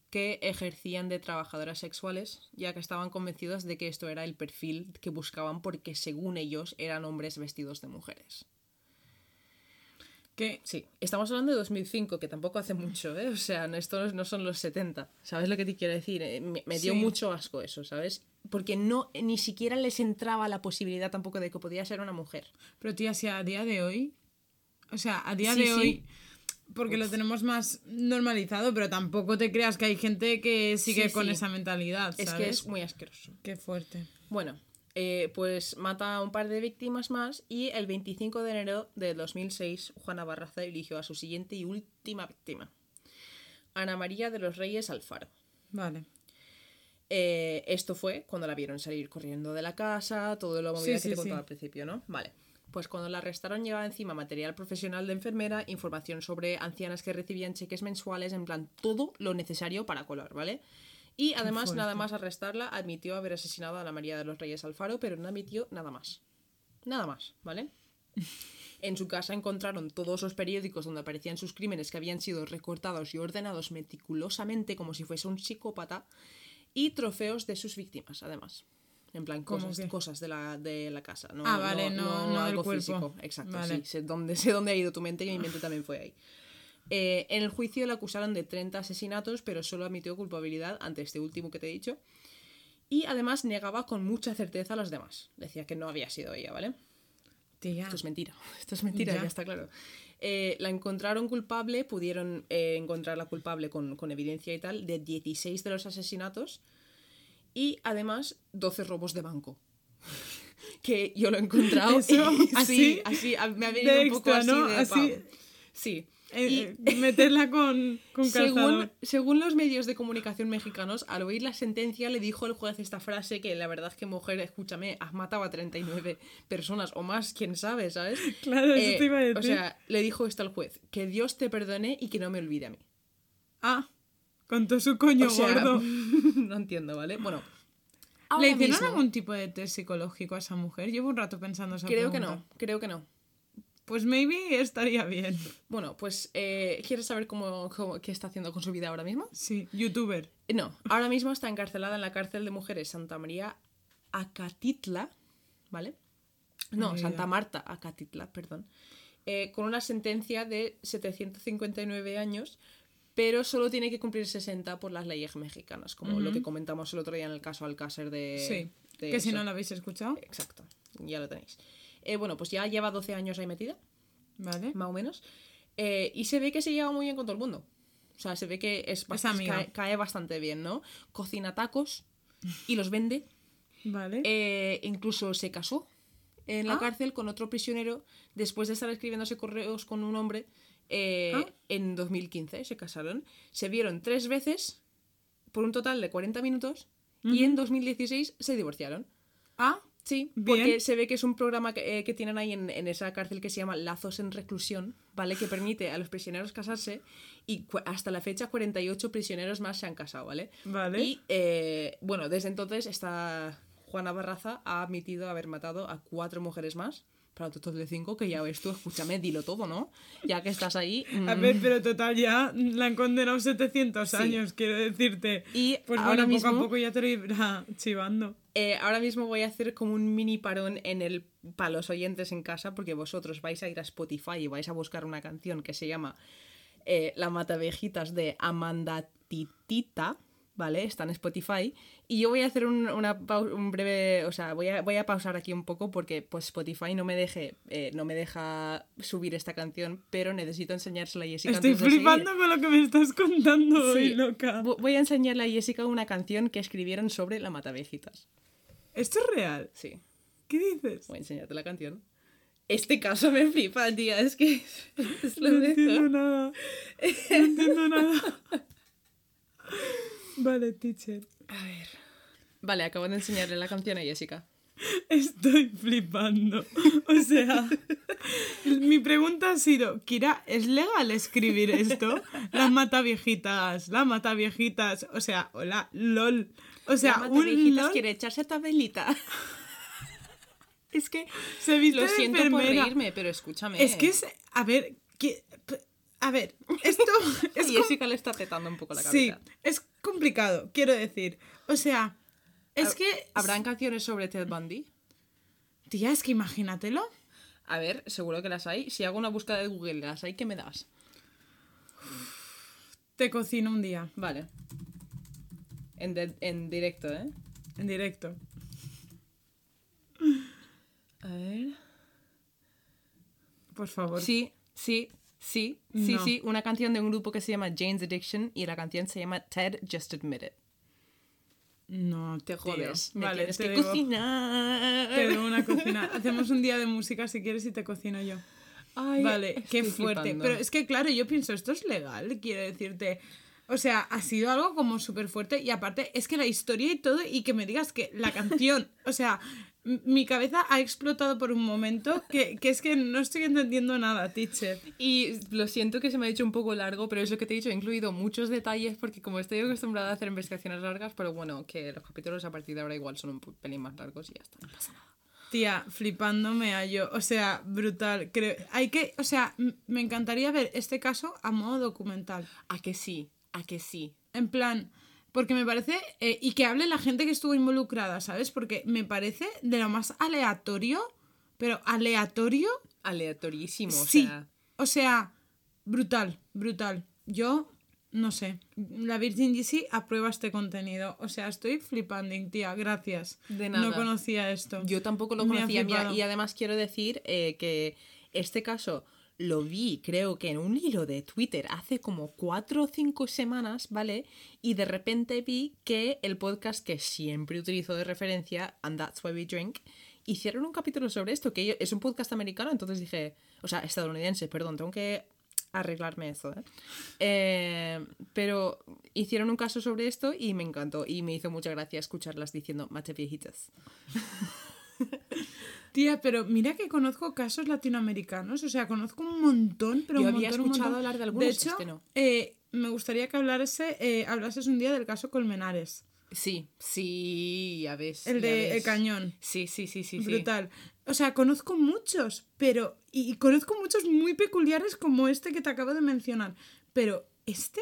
Speaker 2: que ejercían de trabajadoras sexuales, ya que estaban convencidas de que esto era el perfil que buscaban porque según ellos eran hombres vestidos de mujeres.
Speaker 1: que
Speaker 2: Sí, estamos hablando de 2005, que tampoco hace mucho, ¿eh? O sea, no- estos no son los 70. ¿Sabes lo que te quiero decir? Eh, Me, me dio
Speaker 1: Sí.
Speaker 2: mucho asco eso, ¿sabes? Porque no, ni siquiera les entraba la posibilidad tampoco de que podía ser una mujer.
Speaker 1: Pero tía, si a día de hoy, o sea, a día
Speaker 2: Sí,
Speaker 1: de
Speaker 2: sí.
Speaker 1: hoy, porque lo tenemos más normalizado, pero tampoco te creas que hay gente que sigue
Speaker 2: Sí,
Speaker 1: con
Speaker 2: sí.
Speaker 1: esa mentalidad,
Speaker 2: Es
Speaker 1: ¿sabes?
Speaker 2: que es muy asqueroso.
Speaker 1: Qué fuerte.
Speaker 2: Bueno, eh, pues mata a un par de víctimas más y el 25 de enero de 2006 Juana Barraza eligió a su siguiente y última víctima, Ana María de los Reyes Alfaro.
Speaker 1: Vale.
Speaker 2: Eh, esto fue cuando la vieron salir corriendo de la casa, todo lo movida
Speaker 1: Sí,
Speaker 2: que te contaba al principio, ¿no? Vale. Pues cuando la arrestaron llevaba encima material profesional de enfermera, información sobre ancianas que recibían cheques mensuales, en plan todo lo necesario para colar, ¿vale? Y además, nada más arrestarla, admitió haber asesinado a la María de los Reyes Alfaro, pero no admitió nada más. Nada más, ¿vale? En su casa encontraron todos los periódicos donde aparecían sus crímenes que habían sido recortados y ordenados meticulosamente como si fuese un psicópata y trofeos de sus víctimas, además. En plan,
Speaker 1: ¿Cómo
Speaker 2: cosas, cosas de, la, de la casa. No,
Speaker 1: Ah, vale, no- no del
Speaker 2: algo
Speaker 1: cuerpo.
Speaker 2: físico. Exacto,
Speaker 1: Vale.
Speaker 2: sí. Sé dónde, sé dónde ha ido tu mente y mi mente también fue ahí. Eh, en el juicio le acusaron de 30 asesinatos, pero solo admitió culpabilidad ante este último que te he dicho. Y además negaba con mucha certeza a los demás. Decía que no había sido ella, ¿vale?
Speaker 1: Tía.
Speaker 2: Esto es mentira. Esto es mentira,
Speaker 1: Ya.
Speaker 2: ya, está claro. Eh, la encontraron culpable, pudieron eh, encontrarla culpable con, con evidencia y tal, de 16 de los asesinatos y además 12 robos de banco. que yo lo he encontrado.
Speaker 1: Eso,
Speaker 2: y
Speaker 1: así,
Speaker 2: sí, así, me ha venido un poco
Speaker 1: extra,
Speaker 2: así
Speaker 1: ¿no?
Speaker 2: de
Speaker 1: Así.
Speaker 2: Sí.
Speaker 1: Eh,
Speaker 2: Y-
Speaker 1: eh, meterla con, con
Speaker 2: según los medios de comunicación mexicanos, al oír la sentencia le dijo el juez esta frase que la verdad es que mujer, escúchame, has matado a 39 personas o más, quién sabe, ¿sabes?
Speaker 1: Claro, eso
Speaker 2: Eh,
Speaker 1: te iba a decir.
Speaker 2: O sea, le dijo esto al juez, que Dios te perdone y que no me olvide a mí.
Speaker 1: Ah, con todo su coño
Speaker 2: O sea,
Speaker 1: gordo.
Speaker 2: no entiendo, ¿vale? Bueno,
Speaker 1: ¿Le hicieron
Speaker 2: mismo-
Speaker 1: algún tipo de test psicológico a esa mujer? Llevo un rato pensando esa
Speaker 2: Creo que no, creo que no.
Speaker 1: Pues maybe estaría bien.
Speaker 2: Bueno, pues, eh, ¿quieres saber cómo, cómo- qué está haciendo con su vida ahora mismo?
Speaker 1: Sí, youtuber.
Speaker 2: No, ahora mismo está encarcelada en la cárcel de mujeres Santa María Acatitla, ¿vale? No, Santa. Marta Acatitla, perdón. eh, con una sentencia de 759 años, pero solo tiene que cumplir 60 por las leyes mexicanas, como lo que comentamos el otro día en el caso Alcácer de...
Speaker 1: sí.
Speaker 2: de
Speaker 1: Que si no lo habéis escuchado.
Speaker 2: Exacto, ya lo tenéis. Eh, bueno, pues ya lleva 12 años ahí metida,
Speaker 1: Vale.
Speaker 2: más o menos, eh, y se ve que se lleva muy bien con todo el mundo. O sea, se ve que es
Speaker 1: amiga.
Speaker 2: cae, cae bastante bien, ¿no? Cocina tacos y los vende.
Speaker 1: Vale.
Speaker 2: Eh, incluso se casó en la
Speaker 1: Ah.
Speaker 2: cárcel con otro prisionero después de estar escribiéndose correos con un hombre eh,
Speaker 1: Ah.
Speaker 2: en 2015. Se casaron. Se vieron tres veces por un total de 40 minutos y en 2016 se divorciaron.
Speaker 1: ah,
Speaker 2: Sí,
Speaker 1: Bien.
Speaker 2: porque se ve que es un programa que, eh, que tienen ahí en, en esa cárcel que se llama Lazos en Reclusión, ¿vale? Que permite a los prisioneros casarse y hasta la fecha 48 prisioneros más se han casado, ¿vale?
Speaker 1: Vale.
Speaker 2: Y eh, bueno, desde entonces esta Juana Barraza ha admitido haber matado a cuatro mujeres más. Para un total de cinco, que ya ves tú, escúchame, dilo todo, ¿no? Ya que estás ahí.
Speaker 1: A
Speaker 2: mm,
Speaker 1: ver, pero total, ya la han condenado 700
Speaker 2: Sí.
Speaker 1: años, quiero decirte.
Speaker 2: Y
Speaker 1: pues
Speaker 2: ahora
Speaker 1: bueno, poco a
Speaker 2: mismo-
Speaker 1: poco ya te lo irá chivando.
Speaker 2: Eh, ahora mismo voy a hacer como un mini parón en el para los oyentes en casa, porque vosotros vais a ir a Spotify y vais a buscar una canción que se llama eh, La Matavejitas de Amanda Titita, ¿vale? Está en Spotify. Y yo voy a hacer un, una un breve. O sea, voy a, voy a pausar aquí un poco porque pues Spotify no me deje, eh, no me deja subir esta canción, pero necesito enseñársela a Jessica.
Speaker 1: Estoy flipando con lo que me estás contando hoy, loca.
Speaker 2: Vo- Voy a enseñarle a Jessica una canción que escribieron sobre la Matavejitas.
Speaker 1: ¿Esto es real?
Speaker 2: Sí.
Speaker 1: ¿Qué dices?
Speaker 2: Voy a enseñarte la canción. Este caso me flipa, tía. Es que es lo
Speaker 1: No entiendo nada. No entiendo nada. Vale, teacher.
Speaker 2: A ver. Vale, acabo de enseñarle la canción a Jessica.
Speaker 1: Estoy flipando. O sea, mi pregunta ha sido, Kira, ¿es legal escribir esto? Las mata viejitas, las mata viejitas. O sea, hola, lol. O sea,
Speaker 2: la
Speaker 1: un
Speaker 2: Mataviejitas
Speaker 1: lol
Speaker 2: quiere echarse tabelita. es que
Speaker 1: se viste
Speaker 2: lo siento por
Speaker 1: enfermera.
Speaker 2: reírme, pero escúchame.
Speaker 1: Es que es, a ver, que, a ver, esto es
Speaker 2: Jessica le está petando un poco la
Speaker 1: Sí,
Speaker 2: cabeza.
Speaker 1: es complicado, quiero decir. O sea, es que...
Speaker 2: ¿Habrán canciones sobre Ted Bundy?
Speaker 1: Tía, es que imagínatelo.
Speaker 2: A ver, seguro que las hay. Si hago una búsqueda de Google, las hay, ¿qué me das?
Speaker 1: Te cocino un día,
Speaker 2: Vale. En, de- en directo, ¿eh?
Speaker 1: en directo.
Speaker 2: A ver.
Speaker 1: Por favor.
Speaker 2: Sí, sí, sí, sí,
Speaker 1: No.
Speaker 2: sí. Una canción de un grupo que se llama Jane's Addiction y la canción se llama Ted Just Admit It.
Speaker 1: No,
Speaker 2: Te
Speaker 1: tío.
Speaker 2: jodes. Me
Speaker 1: Vale,
Speaker 2: tienes
Speaker 1: te
Speaker 2: que cocinar.
Speaker 1: Te debo una cocina. Hacemos un día de música si quieres y te cocino yo.
Speaker 2: Ay,
Speaker 1: Vale, qué fuerte.
Speaker 2: flipando.
Speaker 1: Pero es que, claro, yo pienso, esto es legal, quiero decirte. O sea, ha sido algo como súper fuerte y aparte es que la historia y todo y que me digas que la canción, o sea, mi cabeza ha explotado por un momento que, que es que no estoy entendiendo nada, teacher.
Speaker 2: Y lo siento que se me ha hecho un poco largo, pero es lo que te he dicho, he incluido muchos detalles porque como estoy acostumbrada a hacer investigaciones largas, pero bueno, que los capítulos a partir de ahora igual son un pelín más largos y ya está, no pasa nada.
Speaker 1: Tía, flipándome a yo. O sea, brutal. Creo, hay que, o sea, me encantaría ver este caso a modo documental.
Speaker 2: ¿A que sí? ¿A que sí?
Speaker 1: En plan, porque me parece. eh, y que hable la gente que estuvo involucrada, ¿sabes? Porque me parece de lo más aleatorio, pero aleatorio,
Speaker 2: Aleatorísimo, o
Speaker 1: sí.
Speaker 2: sea...
Speaker 1: O sea, brutal, brutal. Yo, no sé. La Virgin GC aprueba este contenido. O sea, estoy flipando, tía. Gracias.
Speaker 2: De
Speaker 1: No
Speaker 2: nada.
Speaker 1: conocía esto.
Speaker 2: Yo tampoco lo conocía. y además quiero decir eh, que este caso lo vi, creo que en un hilo de Twitter hace como cuatro o cinco semanas, ¿vale? Y de repente vi que el podcast que siempre utilizo de referencia, And That's Why We Drink, hicieron un capítulo sobre esto, que es un podcast americano, entonces dije, o sea, estadounidense, perdón, tengo que arreglarme eso, ¿eh? Eh, pero hicieron un caso sobre esto y me encantó y me hizo mucha gracia escucharlas diciendo mate viejitas.
Speaker 1: Tía, pero mira que conozco casos latinoamericanos, o sea, conozco un montón, pero
Speaker 2: Yo
Speaker 1: un
Speaker 2: había
Speaker 1: montón,
Speaker 2: escuchado hablar de algunos,
Speaker 1: De hecho,
Speaker 2: este no.
Speaker 1: eh, me gustaría que hablase, eh, hablases un día del caso Colmenares,
Speaker 2: Sí, sí, ya ves.
Speaker 1: el
Speaker 2: ya
Speaker 1: de
Speaker 2: ves.
Speaker 1: El Cañón.
Speaker 2: Sí, sí, sí, sí. sí.
Speaker 1: Brutal. O sea, conozco muchos, pero. Y, y conozco muchos muy peculiares como este que te acabo de mencionar. Pero, ¿este?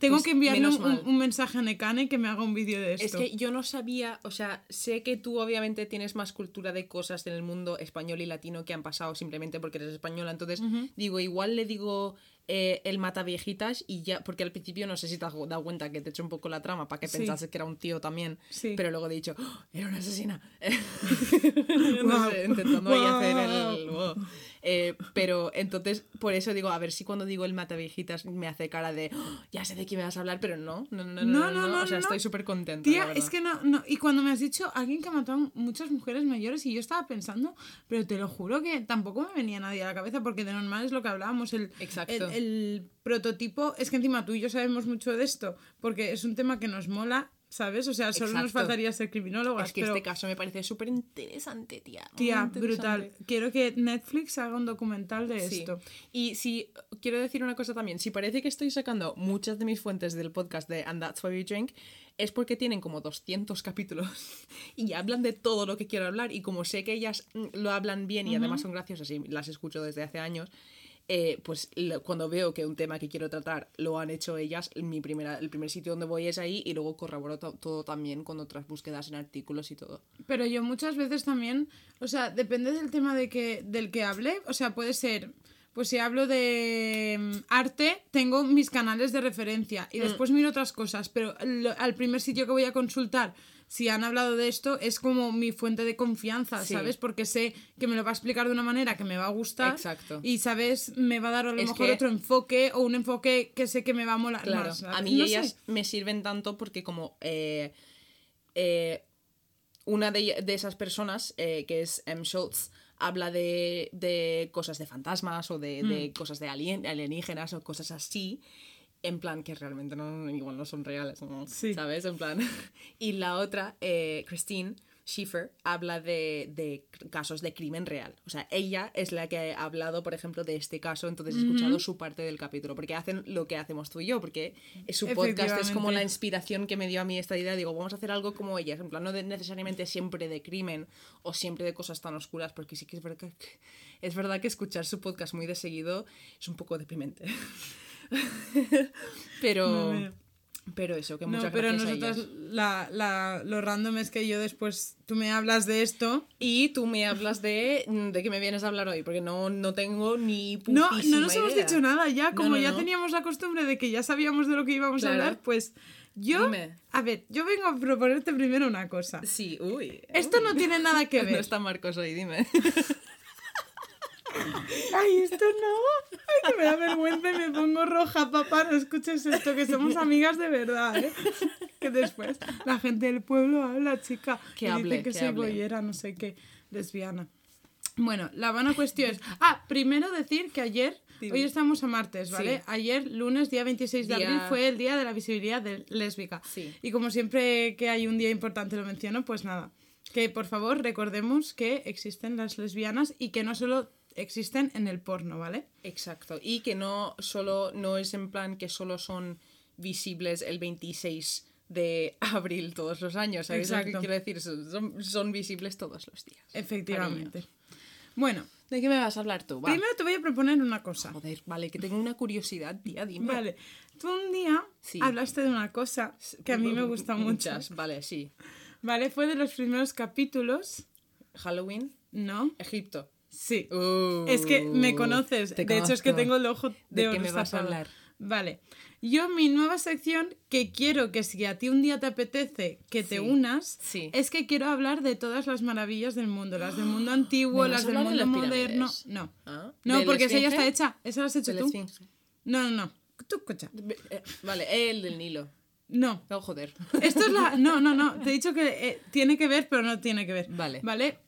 Speaker 1: Tengo
Speaker 2: Pues
Speaker 1: que enviarle un, mensaje a Nekane que me haga un vídeo de
Speaker 2: Es
Speaker 1: esto.
Speaker 2: que yo no sabía, o sea, sé que tú obviamente tienes más cultura de cosas en el mundo español y latino que han pasado simplemente porque eres española. Entonces, digo, igual le digo eh, el mata viejitas y ya, porque al principio no sé si te has dado cuenta que te he hecho un poco la trama para que
Speaker 1: Sí.
Speaker 2: pensases que era un tío también,
Speaker 1: Sí.
Speaker 2: pero luego he dicho, "Oh, era una asesina. no
Speaker 1: Guau.
Speaker 2: sé, intentando ahí hacer el... Wow. Eh, pero entonces, por eso digo, a ver si cuando digo el mata viejitas me hace cara de, "Oh, ya sé de qué me vas a hablar, pero no, no, no, no, no, no,
Speaker 1: no,
Speaker 2: o sea,
Speaker 1: no.
Speaker 2: estoy súper contenta.
Speaker 1: Tía, es que no, no. Y cuando me has dicho alguien que ha matado a muchas mujeres mayores, y yo estaba pensando, pero te lo juro que tampoco me venía nadie a la cabeza, porque de normal es lo que hablábamos. El,
Speaker 2: Exacto.
Speaker 1: el, el prototipo. Es que encima tú y yo sabemos mucho de esto, porque es un tema que nos mola. ¿Sabes? O sea, solo nos faltaría ser criminólogas.
Speaker 2: Es que
Speaker 1: pero,
Speaker 2: este caso me parece súper interesante, tía.
Speaker 1: Tía, brutal. Quiero que Netflix haga un documental de
Speaker 2: Sí.
Speaker 1: esto.
Speaker 2: Y si quiero decir una cosa también, si parece que estoy sacando muchas de mis fuentes del podcast de And That's Why We Drink, es porque tienen como 200 capítulos y hablan de todo lo que quiero hablar y como sé que ellas mm, lo hablan bien y además son graciosas y las escucho desde hace años, eh, pues cuando veo que un tema que quiero tratar lo han hecho ellas, mi primera, el primer sitio donde voy es ahí y luego corroboro to- todo también con otras búsquedas en artículos y todo.
Speaker 1: Pero yo muchas veces también, o sea, depende del tema de que, del que hable, o sea, puede ser, pues si hablo de mm, arte, tengo mis canales de referencia
Speaker 2: Mm.
Speaker 1: y después miro otras cosas, pero lo- al primer sitio que voy a consultar, si han hablado de esto, es como mi fuente de confianza,
Speaker 2: Sí.
Speaker 1: ¿sabes? Porque sé que me lo va a explicar de una manera que me va a gustar.
Speaker 2: Exacto.
Speaker 1: Y, ¿sabes? Me va a dar a lo
Speaker 2: Es
Speaker 1: mejor
Speaker 2: que-
Speaker 1: otro enfoque o un enfoque que sé que me va a molar
Speaker 2: Claro,
Speaker 1: más.
Speaker 2: a mí
Speaker 1: No
Speaker 2: ellas
Speaker 1: sé.
Speaker 2: me sirven tanto porque como eh, eh, una de, de esas personas, eh, que es M. Schultz, habla de, de cosas de fantasmas o de, de cosas de alien- alienígenas o cosas así, en plan que realmente no, igual no son reales, ¿no?
Speaker 1: Sí.
Speaker 2: ¿sabes? En plan. y la otra, eh, Christine Schiffer, habla de, de casos de crimen real. O sea, ella es la que ha hablado, por ejemplo, de este caso, entonces he escuchado su parte del capítulo, porque hacen lo que hacemos tú y yo, porque su podcast es como la inspiración que me dio a mí esta idea. Digo, vamos a hacer algo como ellas, en plan, no de necesariamente siempre de crimen o siempre de cosas tan oscuras, porque sí que es verdad que, es verdad que escuchar su podcast muy de seguido es un poco deprimente. pero,
Speaker 1: No,
Speaker 2: pero eso, que
Speaker 1: No,
Speaker 2: muchas
Speaker 1: pero
Speaker 2: gracias a
Speaker 1: nosotras,
Speaker 2: ellas.
Speaker 1: la, la, lo random es que yo después, tú me hablas de esto.
Speaker 2: Y tú me hablas de, de que me vienes a hablar hoy, porque no, no tengo ni
Speaker 1: No,
Speaker 2: putísima
Speaker 1: no nos hemos dicho nada ya,
Speaker 2: No,
Speaker 1: como
Speaker 2: no,
Speaker 1: ya
Speaker 2: no.
Speaker 1: teníamos la costumbre de que ya sabíamos de lo que íbamos
Speaker 2: Claro.
Speaker 1: a hablar, pues yo...
Speaker 2: Dime.
Speaker 1: A ver, yo vengo a proponerte primero una cosa.
Speaker 2: Sí, uy.
Speaker 1: Esto no tiene nada que
Speaker 2: No
Speaker 1: ver.
Speaker 2: está Marcos hoy, dime.
Speaker 1: Ay, esto no. Ay, que me da vergüenza y me pongo roja, papá. No escuches esto, que somos amigas de verdad, ¿eh? Que después la gente del pueblo habla, chica.
Speaker 2: Que
Speaker 1: y dice
Speaker 2: hable,
Speaker 1: que
Speaker 2: que
Speaker 1: soy
Speaker 2: hable.
Speaker 1: boyera, no sé qué, lesbiana. Bueno, la buena cuestión es... Ah, primero decir que ayer...
Speaker 2: Dime.
Speaker 1: Hoy estamos a martes, ¿vale?
Speaker 2: Sí.
Speaker 1: Ayer, lunes, día 26 de
Speaker 2: Día-
Speaker 1: abril, fue el día de la visibilidad de- lésbica.
Speaker 2: Sí.
Speaker 1: Y como siempre que hay un día importante lo menciono, pues nada. Que por favor recordemos que existen las lesbianas y que no solo existen en el porno, ¿vale?
Speaker 2: Exacto. Y que no solo, no es en plan que solo son visibles el 26 de abril todos los años. ¿Sabes lo que
Speaker 1: Exacto.
Speaker 2: quiero decir? Son, visibles todos los días.
Speaker 1: Efectivamente. Bueno,
Speaker 2: ¿De qué me vas a hablar tú? Va.
Speaker 1: primero te voy a proponer una cosa.
Speaker 2: Joder, vale, que tengo una curiosidad, tía, dime.
Speaker 1: Vale, tú un día
Speaker 2: Sí.
Speaker 1: hablaste de una cosa que a mí me gusta mucho.
Speaker 2: Muchas, vale, sí.
Speaker 1: Vale, fue de los primeros capítulos,
Speaker 2: Halloween,
Speaker 1: ¿no?
Speaker 2: Egipto.
Speaker 1: Sí.
Speaker 2: Uh,
Speaker 1: Es que me conoces.
Speaker 2: te
Speaker 1: de hecho, es que tengo el ojo de,
Speaker 2: ¿De qué me vas a hablar?
Speaker 1: Vale. Yo, mi nueva sección, que quiero que si a ti un día te apetece que te
Speaker 2: Sí,
Speaker 1: unas,
Speaker 2: sí.
Speaker 1: es que quiero hablar de todas las maravillas del mundo. Las del mundo antiguo,
Speaker 2: ¿Me vas
Speaker 1: las del
Speaker 2: de
Speaker 1: mundo moderno. No.
Speaker 2: Ah,
Speaker 1: No,
Speaker 2: ¿del
Speaker 1: porque esa ya está hecha. Esa la has hecho tú. No, no, no. Tú escucha.
Speaker 2: Eh, Vale, el del Nilo.
Speaker 1: No.
Speaker 2: No, joder.
Speaker 1: Esto es la. No, no, no. Te he dicho que eh, tiene que ver, pero no tiene que ver.
Speaker 2: Vale.
Speaker 1: Vale.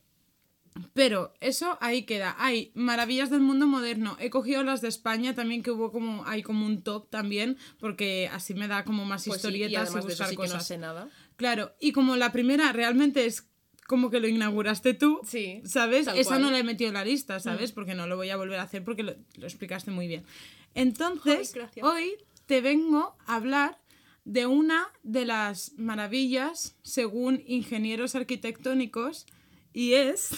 Speaker 1: Pero eso ahí queda. Hay maravillas del mundo moderno. He cogido las de España también, que hubo como. Hay como un top también, porque así me da como más
Speaker 2: Pues sí, y
Speaker 1: historietas y,
Speaker 2: además de eso
Speaker 1: buscar
Speaker 2: sí que
Speaker 1: cosas.
Speaker 2: no sé nada.
Speaker 1: Claro, y como la primera realmente es como que lo inauguraste tú,
Speaker 2: Sí,
Speaker 1: ¿sabes? Esa
Speaker 2: cual. Mm.
Speaker 1: no la he metido en la lista, ¿sabes? Porque no lo voy a volver a hacer porque lo, lo explicaste muy bien. Entonces,
Speaker 2: Ay,
Speaker 1: hoy te vengo a hablar de una de las maravillas según ingenieros arquitectónicos y es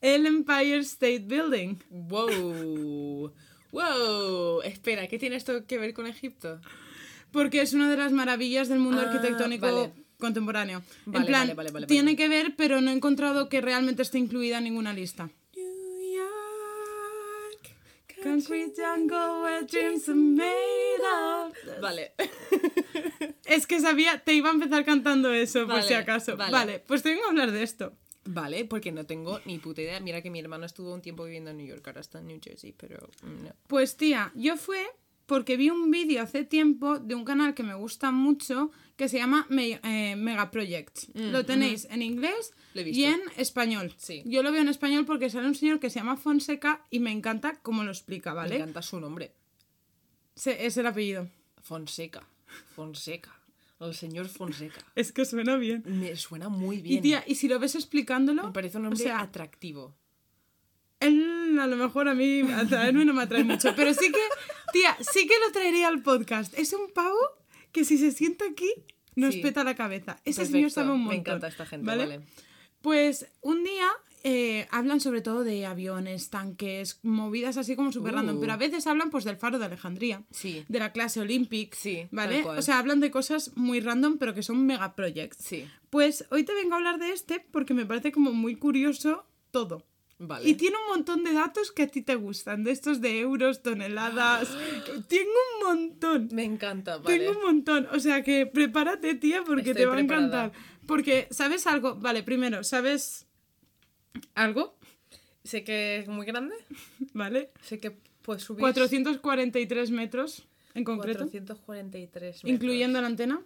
Speaker 1: el Empire State Building.
Speaker 2: Wow. Wow. Espera, ¿qué tiene esto que ver con Egipto?
Speaker 1: Porque es una de las maravillas del mundo
Speaker 2: Ah,
Speaker 1: arquitectónico
Speaker 2: vale.
Speaker 1: contemporáneo.
Speaker 2: Vale,
Speaker 1: en plan,
Speaker 2: vale,
Speaker 1: tiene que ver, pero no he encontrado que realmente esté incluida en ninguna lista. Concrete jungle where dreams are made of.
Speaker 2: Vale.
Speaker 1: Es que sabía, te iba a empezar cantando eso, por si acaso.
Speaker 2: vale.
Speaker 1: Vale. pues te vengo a hablar de esto.
Speaker 2: Vale, porque no tengo ni puta idea. Mira que mi hermano estuvo un tiempo viviendo en New York, ahora está en New Jersey, pero mm, no.
Speaker 1: Pues tía, yo fue porque vi un vídeo hace tiempo de un canal que me gusta mucho que se llama Me- eh, Mega Project. lo tenéis en inglés
Speaker 2: Mm,
Speaker 1: y en español.
Speaker 2: Sí.
Speaker 1: Yo lo veo en español porque sale un señor que se llama Fonseca y me encanta cómo lo explica,
Speaker 2: Me
Speaker 1: ¿vale?
Speaker 2: encanta su nombre.
Speaker 1: Se- es el apellido.
Speaker 2: Fonseca. Fonseca. El señor Fonseca.
Speaker 1: Es que suena bien.
Speaker 2: Me suena muy
Speaker 1: Y
Speaker 2: bien.
Speaker 1: tía, y si lo ves explicándolo,
Speaker 2: Me parece un
Speaker 1: o
Speaker 2: hombre
Speaker 1: sea,
Speaker 2: atractivo.
Speaker 1: él a lo mejor a mí atraerme no me atrae mucho, pero sí que, tía, sí que lo traería al podcast. Es un pavo que si se sienta aquí nos
Speaker 2: Sí.
Speaker 1: peta la cabeza. Ese
Speaker 2: Perfecto,
Speaker 1: señor sabe un montón.
Speaker 2: Me encanta esta gente, ¿vale?
Speaker 1: Pues un día eh, hablan sobre todo de aviones, tanques, movidas así como súper random,
Speaker 2: Uh.
Speaker 1: pero a veces hablan pues del faro de Alejandría,
Speaker 2: Sí.
Speaker 1: de la clase Olympic,
Speaker 2: Sí,
Speaker 1: ¿vale? O sea, hablan de cosas muy random, pero que son mega projects.
Speaker 2: Sí.
Speaker 1: Pues hoy te vengo a hablar de este porque me parece como muy curioso todo.
Speaker 2: Vale.
Speaker 1: Y tiene un montón de datos que a ti te gustan, de estos de euros, toneladas. Tengo un montón.
Speaker 2: Me encanta, vale.
Speaker 1: Tengo un montón. O sea que prepárate, tía, porque
Speaker 2: Estoy
Speaker 1: te va
Speaker 2: preparada.
Speaker 1: a encantar. Porque, ¿sabes algo? Vale, primero, ¿sabes algo?
Speaker 2: Sé que es muy grande.
Speaker 1: ¿Vale?
Speaker 2: Sé que puede subir
Speaker 1: 443 metros en concreto,
Speaker 2: 443 metros.
Speaker 1: incluyendo la antena.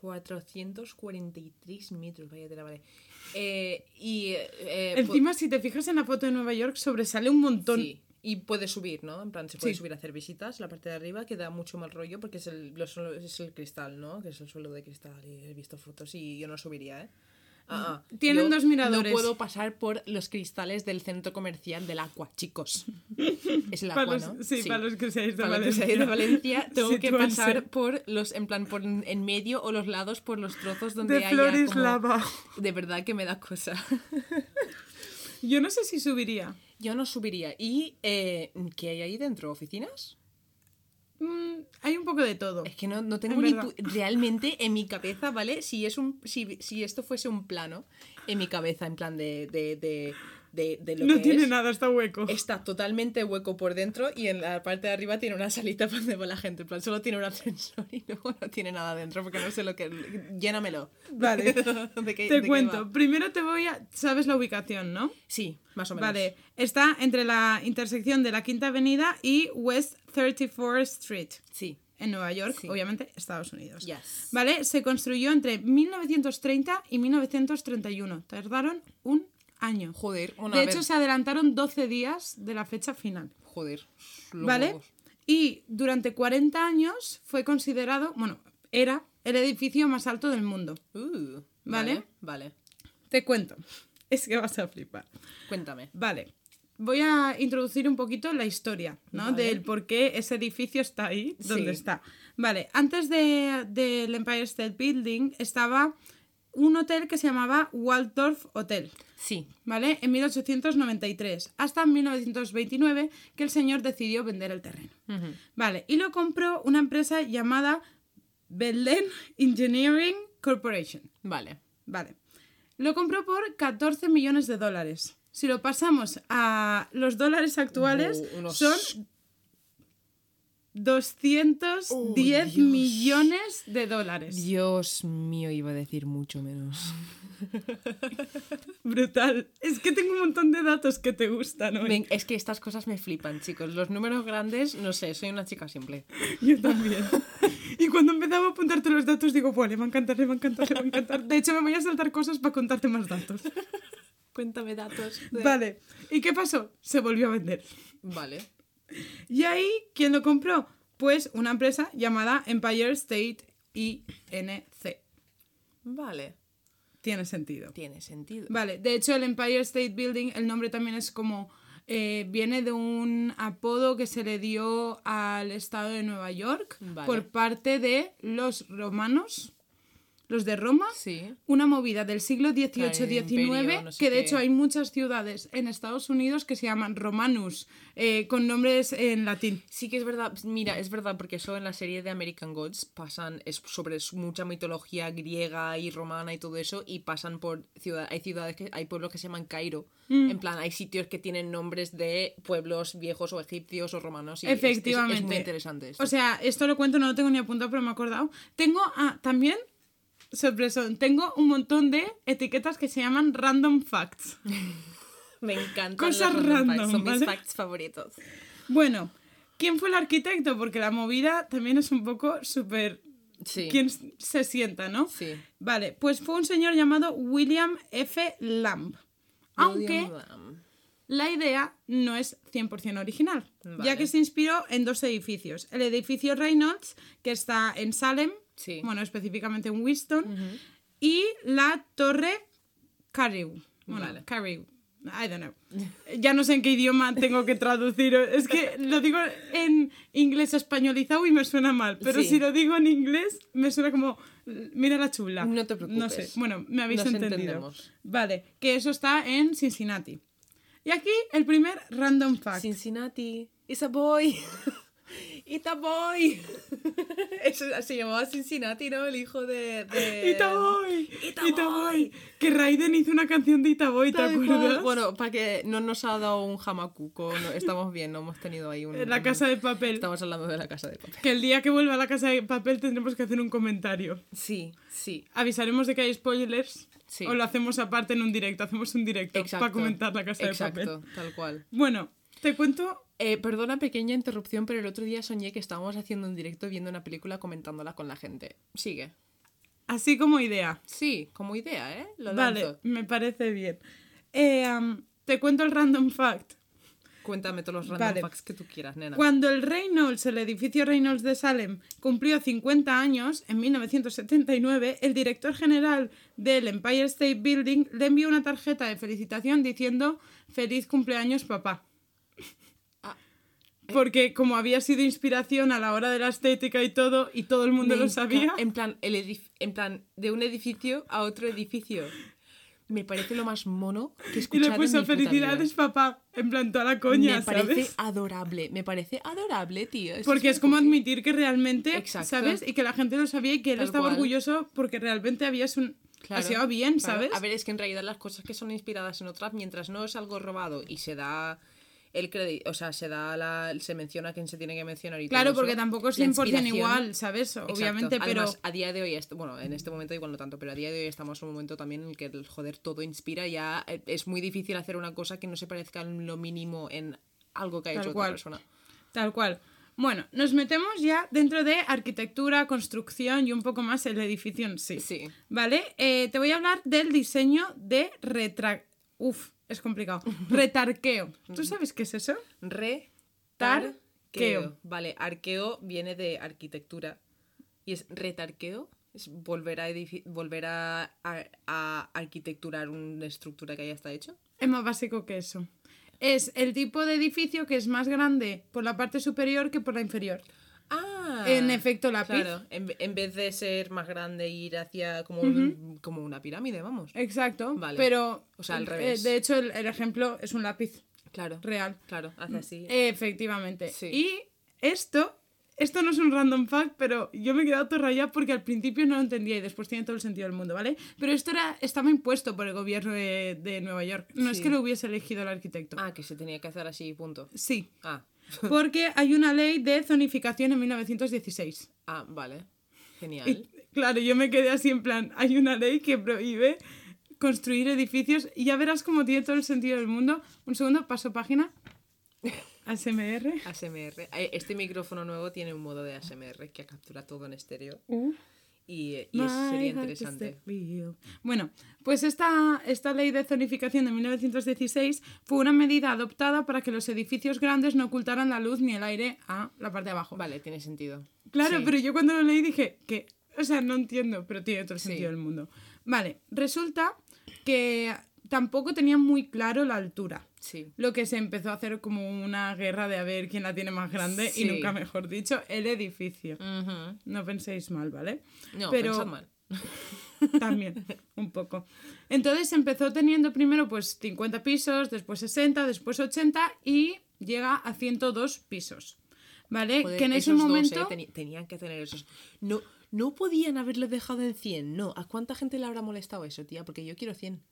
Speaker 2: 443 metros, vaya tela, vale. Eh, y. eh, eh,
Speaker 1: Encima, si te fijas en la foto de Nueva York, sobresale un montón.
Speaker 2: Sí. Y puede subir, ¿no? En plan, se puede
Speaker 1: Sí.
Speaker 2: subir a hacer visitas. La parte de arriba que da mucho mal rollo porque es el, los es el cristal, ¿no? Que es el suelo de cristal. Y he visto fotos y yo no subiría, ¿eh? Ah, ah.
Speaker 1: Tienen dos miradores.
Speaker 2: No puedo pasar por los cristales del centro comercial del Aqua, chicos. Es el Aqua,
Speaker 1: los-
Speaker 2: ¿no?
Speaker 1: sí, para los que seáis de
Speaker 2: Para que
Speaker 1: Valencia.
Speaker 2: seáis de Valencia, tengo que pasar por los, en plan, por en medio o los lados, por los trozos donde
Speaker 1: De
Speaker 2: haya
Speaker 1: flores
Speaker 2: como-
Speaker 1: lava.
Speaker 2: De verdad que me da cosa.
Speaker 1: Yo no sé si subiría.
Speaker 2: Yo no subiría. ¿Y eh, qué hay ahí dentro? ¿Oficinas?
Speaker 1: Mm, hay un poco de todo.
Speaker 2: Es que no, no tengo
Speaker 1: En
Speaker 2: ni realmente en mi cabeza, ¿vale? Si es un si, si esto fuese un plano en mi cabeza en plan de de, de, de, de lo
Speaker 1: No
Speaker 2: que
Speaker 1: tiene
Speaker 2: es,
Speaker 1: nada, está hueco.
Speaker 2: está totalmente hueco por dentro y en la parte de arriba tiene una salita para donde va la gente, en plan solo tiene un ascensor y luego no tiene nada dentro porque no sé lo que llénamelo.
Speaker 1: Vale.
Speaker 2: ¿De qué- de
Speaker 1: Te cuento. Primero te voy a... ¿Sabes la ubicación, no?
Speaker 2: Sí, más o menos.
Speaker 1: Vale. Está entre la intersección de la Quinta Avenida y West 34th Street.
Speaker 2: Sí.
Speaker 1: En Nueva York,
Speaker 2: Sí.
Speaker 1: obviamente, Estados Unidos.
Speaker 2: Yes.
Speaker 1: ¿Vale? Se construyó entre 1930 y 1931. Tardaron un año.
Speaker 2: Joder, una
Speaker 1: De
Speaker 2: vez.
Speaker 1: hecho, se adelantaron 12 días de la fecha final.
Speaker 2: Joder. los
Speaker 1: ¿Vale?
Speaker 2: huevos.
Speaker 1: Y durante 40 años fue considerado, bueno, era el edificio más alto del mundo.
Speaker 2: Uh,
Speaker 1: ¿Vale?
Speaker 2: Vale.
Speaker 1: Te cuento. Es que vas a flipar.
Speaker 2: Cuéntame.
Speaker 1: Vale. Voy a introducir un poquito la historia, ¿no?
Speaker 2: Vale.
Speaker 1: Del por qué ese edificio está ahí, donde
Speaker 2: Sí.
Speaker 1: está. Vale, antes de- del Empire State Building estaba un hotel que se llamaba Waldorf Hotel.
Speaker 2: Sí.
Speaker 1: ¿Vale? En 1893, hasta 1929, que el señor decidió vender el terreno. Vale, y lo compró una empresa llamada Belden Engineering Corporation.
Speaker 2: Vale.
Speaker 1: Vale. Lo compró por 14 millones de dólares. Si lo pasamos a los dólares actuales,
Speaker 2: Uh, unos-
Speaker 1: son 210
Speaker 2: Oh,
Speaker 1: millones de dólares.
Speaker 2: Dios mío, iba a decir mucho menos.
Speaker 1: Brutal. Es que tengo un montón de datos que te gustan hoy.
Speaker 2: Ven, es que estas cosas me flipan, chicos. Los números grandes, no sé, soy una chica simple.
Speaker 1: Yo también. Y cuando empezaba a apuntarte los datos, digo, "Buah, le va a encantar, le va a encantar, le va a encantar. De hecho, me voy a saltar cosas para contarte más datos.
Speaker 2: Cuéntame datos. de-
Speaker 1: Vale. ¿Y qué pasó? Se volvió a vender.
Speaker 2: Vale.
Speaker 1: Y ahí, ¿quién lo compró? Pues una empresa llamada Empire State INC.
Speaker 2: Vale.
Speaker 1: Tiene sentido.
Speaker 2: Tiene sentido.
Speaker 1: Vale, de hecho el Empire State Building, el nombre también es como... eh, viene de un apodo que se le dio al estado de Nueva York
Speaker 2: Vale.
Speaker 1: por parte de los romanos, los de Roma.
Speaker 2: Sí.
Speaker 1: Una movida del siglo XVIII-XIX,
Speaker 2: imperio, no sé
Speaker 1: que de
Speaker 2: qué.
Speaker 1: hecho hay muchas ciudades en Estados Unidos que se llaman Romanus, eh, con nombres en latín.
Speaker 2: Sí que es verdad, mira, es verdad, porque eso en la serie de American Gods pasan, es sobre mucha mitología griega y romana y todo eso, y pasan por ciudades, hay ciudades, que hay pueblos que se llaman Cairo,
Speaker 1: Mm.
Speaker 2: en plan, hay sitios que tienen nombres de pueblos viejos o egipcios o romanos, y es- es-
Speaker 1: Efectivamente.
Speaker 2: Es, muy interesante esto.
Speaker 1: O sea, esto lo cuento, no lo tengo ni apuntado, pero me he acordado. Tengo ah, también, sorpresón, tengo un montón de etiquetas que se llaman random facts.
Speaker 2: me encantan
Speaker 1: cosas
Speaker 2: los random facts, son
Speaker 1: ¿vale?
Speaker 2: mis facts favoritos.
Speaker 1: Bueno, ¿quién fue el arquitecto? Porque la movida también es un poco súper...
Speaker 2: Sí.
Speaker 1: ¿Quién se sienta, no?
Speaker 2: Sí.
Speaker 1: Vale, pues fue un señor llamado William F. Lamb. Aunque
Speaker 2: Lamb.
Speaker 1: la idea no es 100% original, ya que se inspiró en dos edificios. El edificio Reynolds, que está en Salem,
Speaker 2: Sí.
Speaker 1: bueno, específicamente en Winston, y la Torre Carew. Bueno,
Speaker 2: Vale.
Speaker 1: I don't know. Ya no sé en qué idioma tengo que traducir. Es que lo digo en inglés españolizado y me suena mal. Pero
Speaker 2: Sí.
Speaker 1: si lo digo en inglés, me suena como. Mira la chula.
Speaker 2: No te
Speaker 1: No sé.
Speaker 2: preocupes.
Speaker 1: Bueno, me habéis
Speaker 2: Nos
Speaker 1: entendido.
Speaker 2: entendemos.
Speaker 1: Vale, que eso está en Cincinnati. Y aquí el primer random fact.
Speaker 2: Cincinnati, it's a boy. It's a boy. Eso se llamaba Cincinnati, ¿no? El hijo de. de...
Speaker 1: Itaboy,
Speaker 2: Itaboy.
Speaker 1: Itaboy. Que Raiden hizo una canción de Itaboy, ¿te
Speaker 2: Tal cual.
Speaker 1: acuerdas?
Speaker 2: Bueno, para que no nos ha dado un jamacuco, no, estamos bien, no hemos tenido ahí un...
Speaker 1: En la casa de papel.
Speaker 2: Estamos hablando de la casa de papel.
Speaker 1: Que el día que vuelva a la casa de papel tendremos que hacer un comentario.
Speaker 2: Sí, sí.
Speaker 1: Avisaremos de que hay spoilers.
Speaker 2: Sí.
Speaker 1: O lo hacemos aparte en un directo. Hacemos un directo
Speaker 2: Exacto.
Speaker 1: para comentar la casa
Speaker 2: Exacto,
Speaker 1: de papel.
Speaker 2: tal cual.
Speaker 1: Bueno, te cuento.
Speaker 2: Eh, perdona, pequeña interrupción, pero el otro día soñé que estábamos haciendo un directo viendo una película comentándola con la gente. Sigue.
Speaker 1: Así como idea.
Speaker 2: Sí, como idea, ¿eh? Lo
Speaker 1: Vale,
Speaker 2: lanzo.
Speaker 1: me parece bien. Eh, te cuento el random fact.
Speaker 2: Cuéntame todos los random
Speaker 1: Vale.
Speaker 2: facts que tú quieras, nena.
Speaker 1: Cuando el Reynolds, el edificio Reynolds de Salem, cumplió 50 años, en 1979, el director general del Empire State Building le envió una tarjeta de felicitación diciendo Feliz cumpleaños, papá. Porque como había sido inspiración a la hora de la estética y todo, y todo el mundo
Speaker 2: Me
Speaker 1: lo sabía,
Speaker 2: En plan, el en plan, de un edificio a otro edificio. Me parece lo más mono que he
Speaker 1: y le puso
Speaker 2: en mi
Speaker 1: felicidades, papá, en plan toda la coña,
Speaker 2: Me parece
Speaker 1: ¿sabes?
Speaker 2: adorable, me parece adorable, tío. Eso
Speaker 1: Porque es como admitir que realmente,
Speaker 2: Exacto.
Speaker 1: ¿sabes? Y que la gente lo sabía y que él
Speaker 2: Tal
Speaker 1: estaba
Speaker 2: cual.
Speaker 1: orgulloso porque realmente habías un...
Speaker 2: Claro,
Speaker 1: Hacía bien,
Speaker 2: claro.
Speaker 1: ¿sabes?
Speaker 2: A ver, es que en realidad las cosas que son inspiradas en otras, mientras no es algo robado y se da el crédito, o sea, se da la, se menciona a quien se tiene que mencionar y
Speaker 1: Claro,
Speaker 2: todo
Speaker 1: porque
Speaker 2: eso,
Speaker 1: tampoco es
Speaker 2: la
Speaker 1: 100%
Speaker 2: inspiración-
Speaker 1: igual, ¿sabes?
Speaker 2: Exacto.
Speaker 1: Obviamente, pero...
Speaker 2: Además, a día de hoy, bueno, en este momento igual no tanto, pero a día de hoy estamos en un momento también en el que el joder todo inspira. Ya eh, es muy difícil hacer una cosa que no se parezca en lo mínimo en algo que ha
Speaker 1: Tal
Speaker 2: hecho
Speaker 1: cual.
Speaker 2: otra persona.
Speaker 1: Tal cual. Bueno, nos metemos ya dentro de arquitectura, construcción y un poco más el edificio en sí.
Speaker 2: Sí.
Speaker 1: ¿Vale? Eh, te voy a hablar del diseño de retra... Uf, es complicado. Retarqueo. ¿Tú sabes qué es eso?
Speaker 2: Retarqueo.
Speaker 1: Tarqueo.
Speaker 2: Vale, arqueo viene de arquitectura. ¿Y es retarqueo? Es volver a, volver a, a- a arquitecturar una estructura que ya está hecho.
Speaker 1: Es más básico que eso. Es el tipo de edificio que es más grande por la parte superior que por la inferior.
Speaker 2: Ah,
Speaker 1: En efecto lápiz.
Speaker 2: Claro, en, ve- en vez de ser más grande ir hacia como, un- como una pirámide, vamos.
Speaker 1: Exacto.
Speaker 2: Vale.
Speaker 1: Pero,
Speaker 2: O sea, al
Speaker 1: eh,
Speaker 2: revés.
Speaker 1: de hecho, el, el ejemplo es un lápiz
Speaker 2: Claro,
Speaker 1: real.
Speaker 2: claro, hace así.
Speaker 1: Efectivamente.
Speaker 2: Sí.
Speaker 1: Y esto, esto no es un random fact, pero yo me he quedado todo rayada porque al principio no lo entendía y después tiene todo el sentido del mundo, ¿vale? Pero esto era, estaba impuesto por el gobierno de, de Nueva York. No es que lo hubiese elegido el arquitecto.
Speaker 2: Ah, que se tenía que hacer así, punto.
Speaker 1: Sí,
Speaker 2: Ah,
Speaker 1: porque hay una ley de zonificación en 1916.
Speaker 2: ah, vale. Genial.
Speaker 1: Y claro, yo me quedé así en plan, hay una ley que prohíbe construir edificios y ya verás cómo tiene todo el sentido del mundo. Un segundo, paso página. ASMR.
Speaker 2: ASMR. Eh, Este micrófono nuevo tiene un modo de ASMR que captura todo en estéreo. Y, y es-
Speaker 1: My
Speaker 2: sería interesante.
Speaker 1: Bueno, pues esta, esta ley de zonificación de 1916 fue una medida adoptada para que los edificios grandes no ocultaran la luz ni el aire a la parte de abajo.
Speaker 2: Vale, tiene sentido.
Speaker 1: Claro,
Speaker 2: Sí.
Speaker 1: pero yo cuando lo leí dije que, o sea, no entiendo, pero tiene todo el
Speaker 2: Sí.
Speaker 1: sentido del mundo. Vale, resulta que tampoco tenían muy claro la altura.
Speaker 2: Sí.
Speaker 1: Lo que se empezó a hacer como una guerra de a ver quién la tiene más grande
Speaker 2: Sí.
Speaker 1: y nunca mejor dicho, el edificio.
Speaker 2: Ujú.
Speaker 1: No penséis mal, ¿vale?
Speaker 2: No,
Speaker 1: Pero-
Speaker 2: mal.
Speaker 1: También, un poco. Entonces empezó teniendo primero pues 50 pisos, después 60, después 80 y llega a 102 pisos. ¿Vale?
Speaker 2: Joder,
Speaker 1: que en ese
Speaker 2: esos dos,
Speaker 1: momento...
Speaker 2: eh, tenían que tener esos. No, no podían haberlo dejado en 100, no. ¿A cuánta gente le habrá molestado eso, tía? Porque yo quiero 100.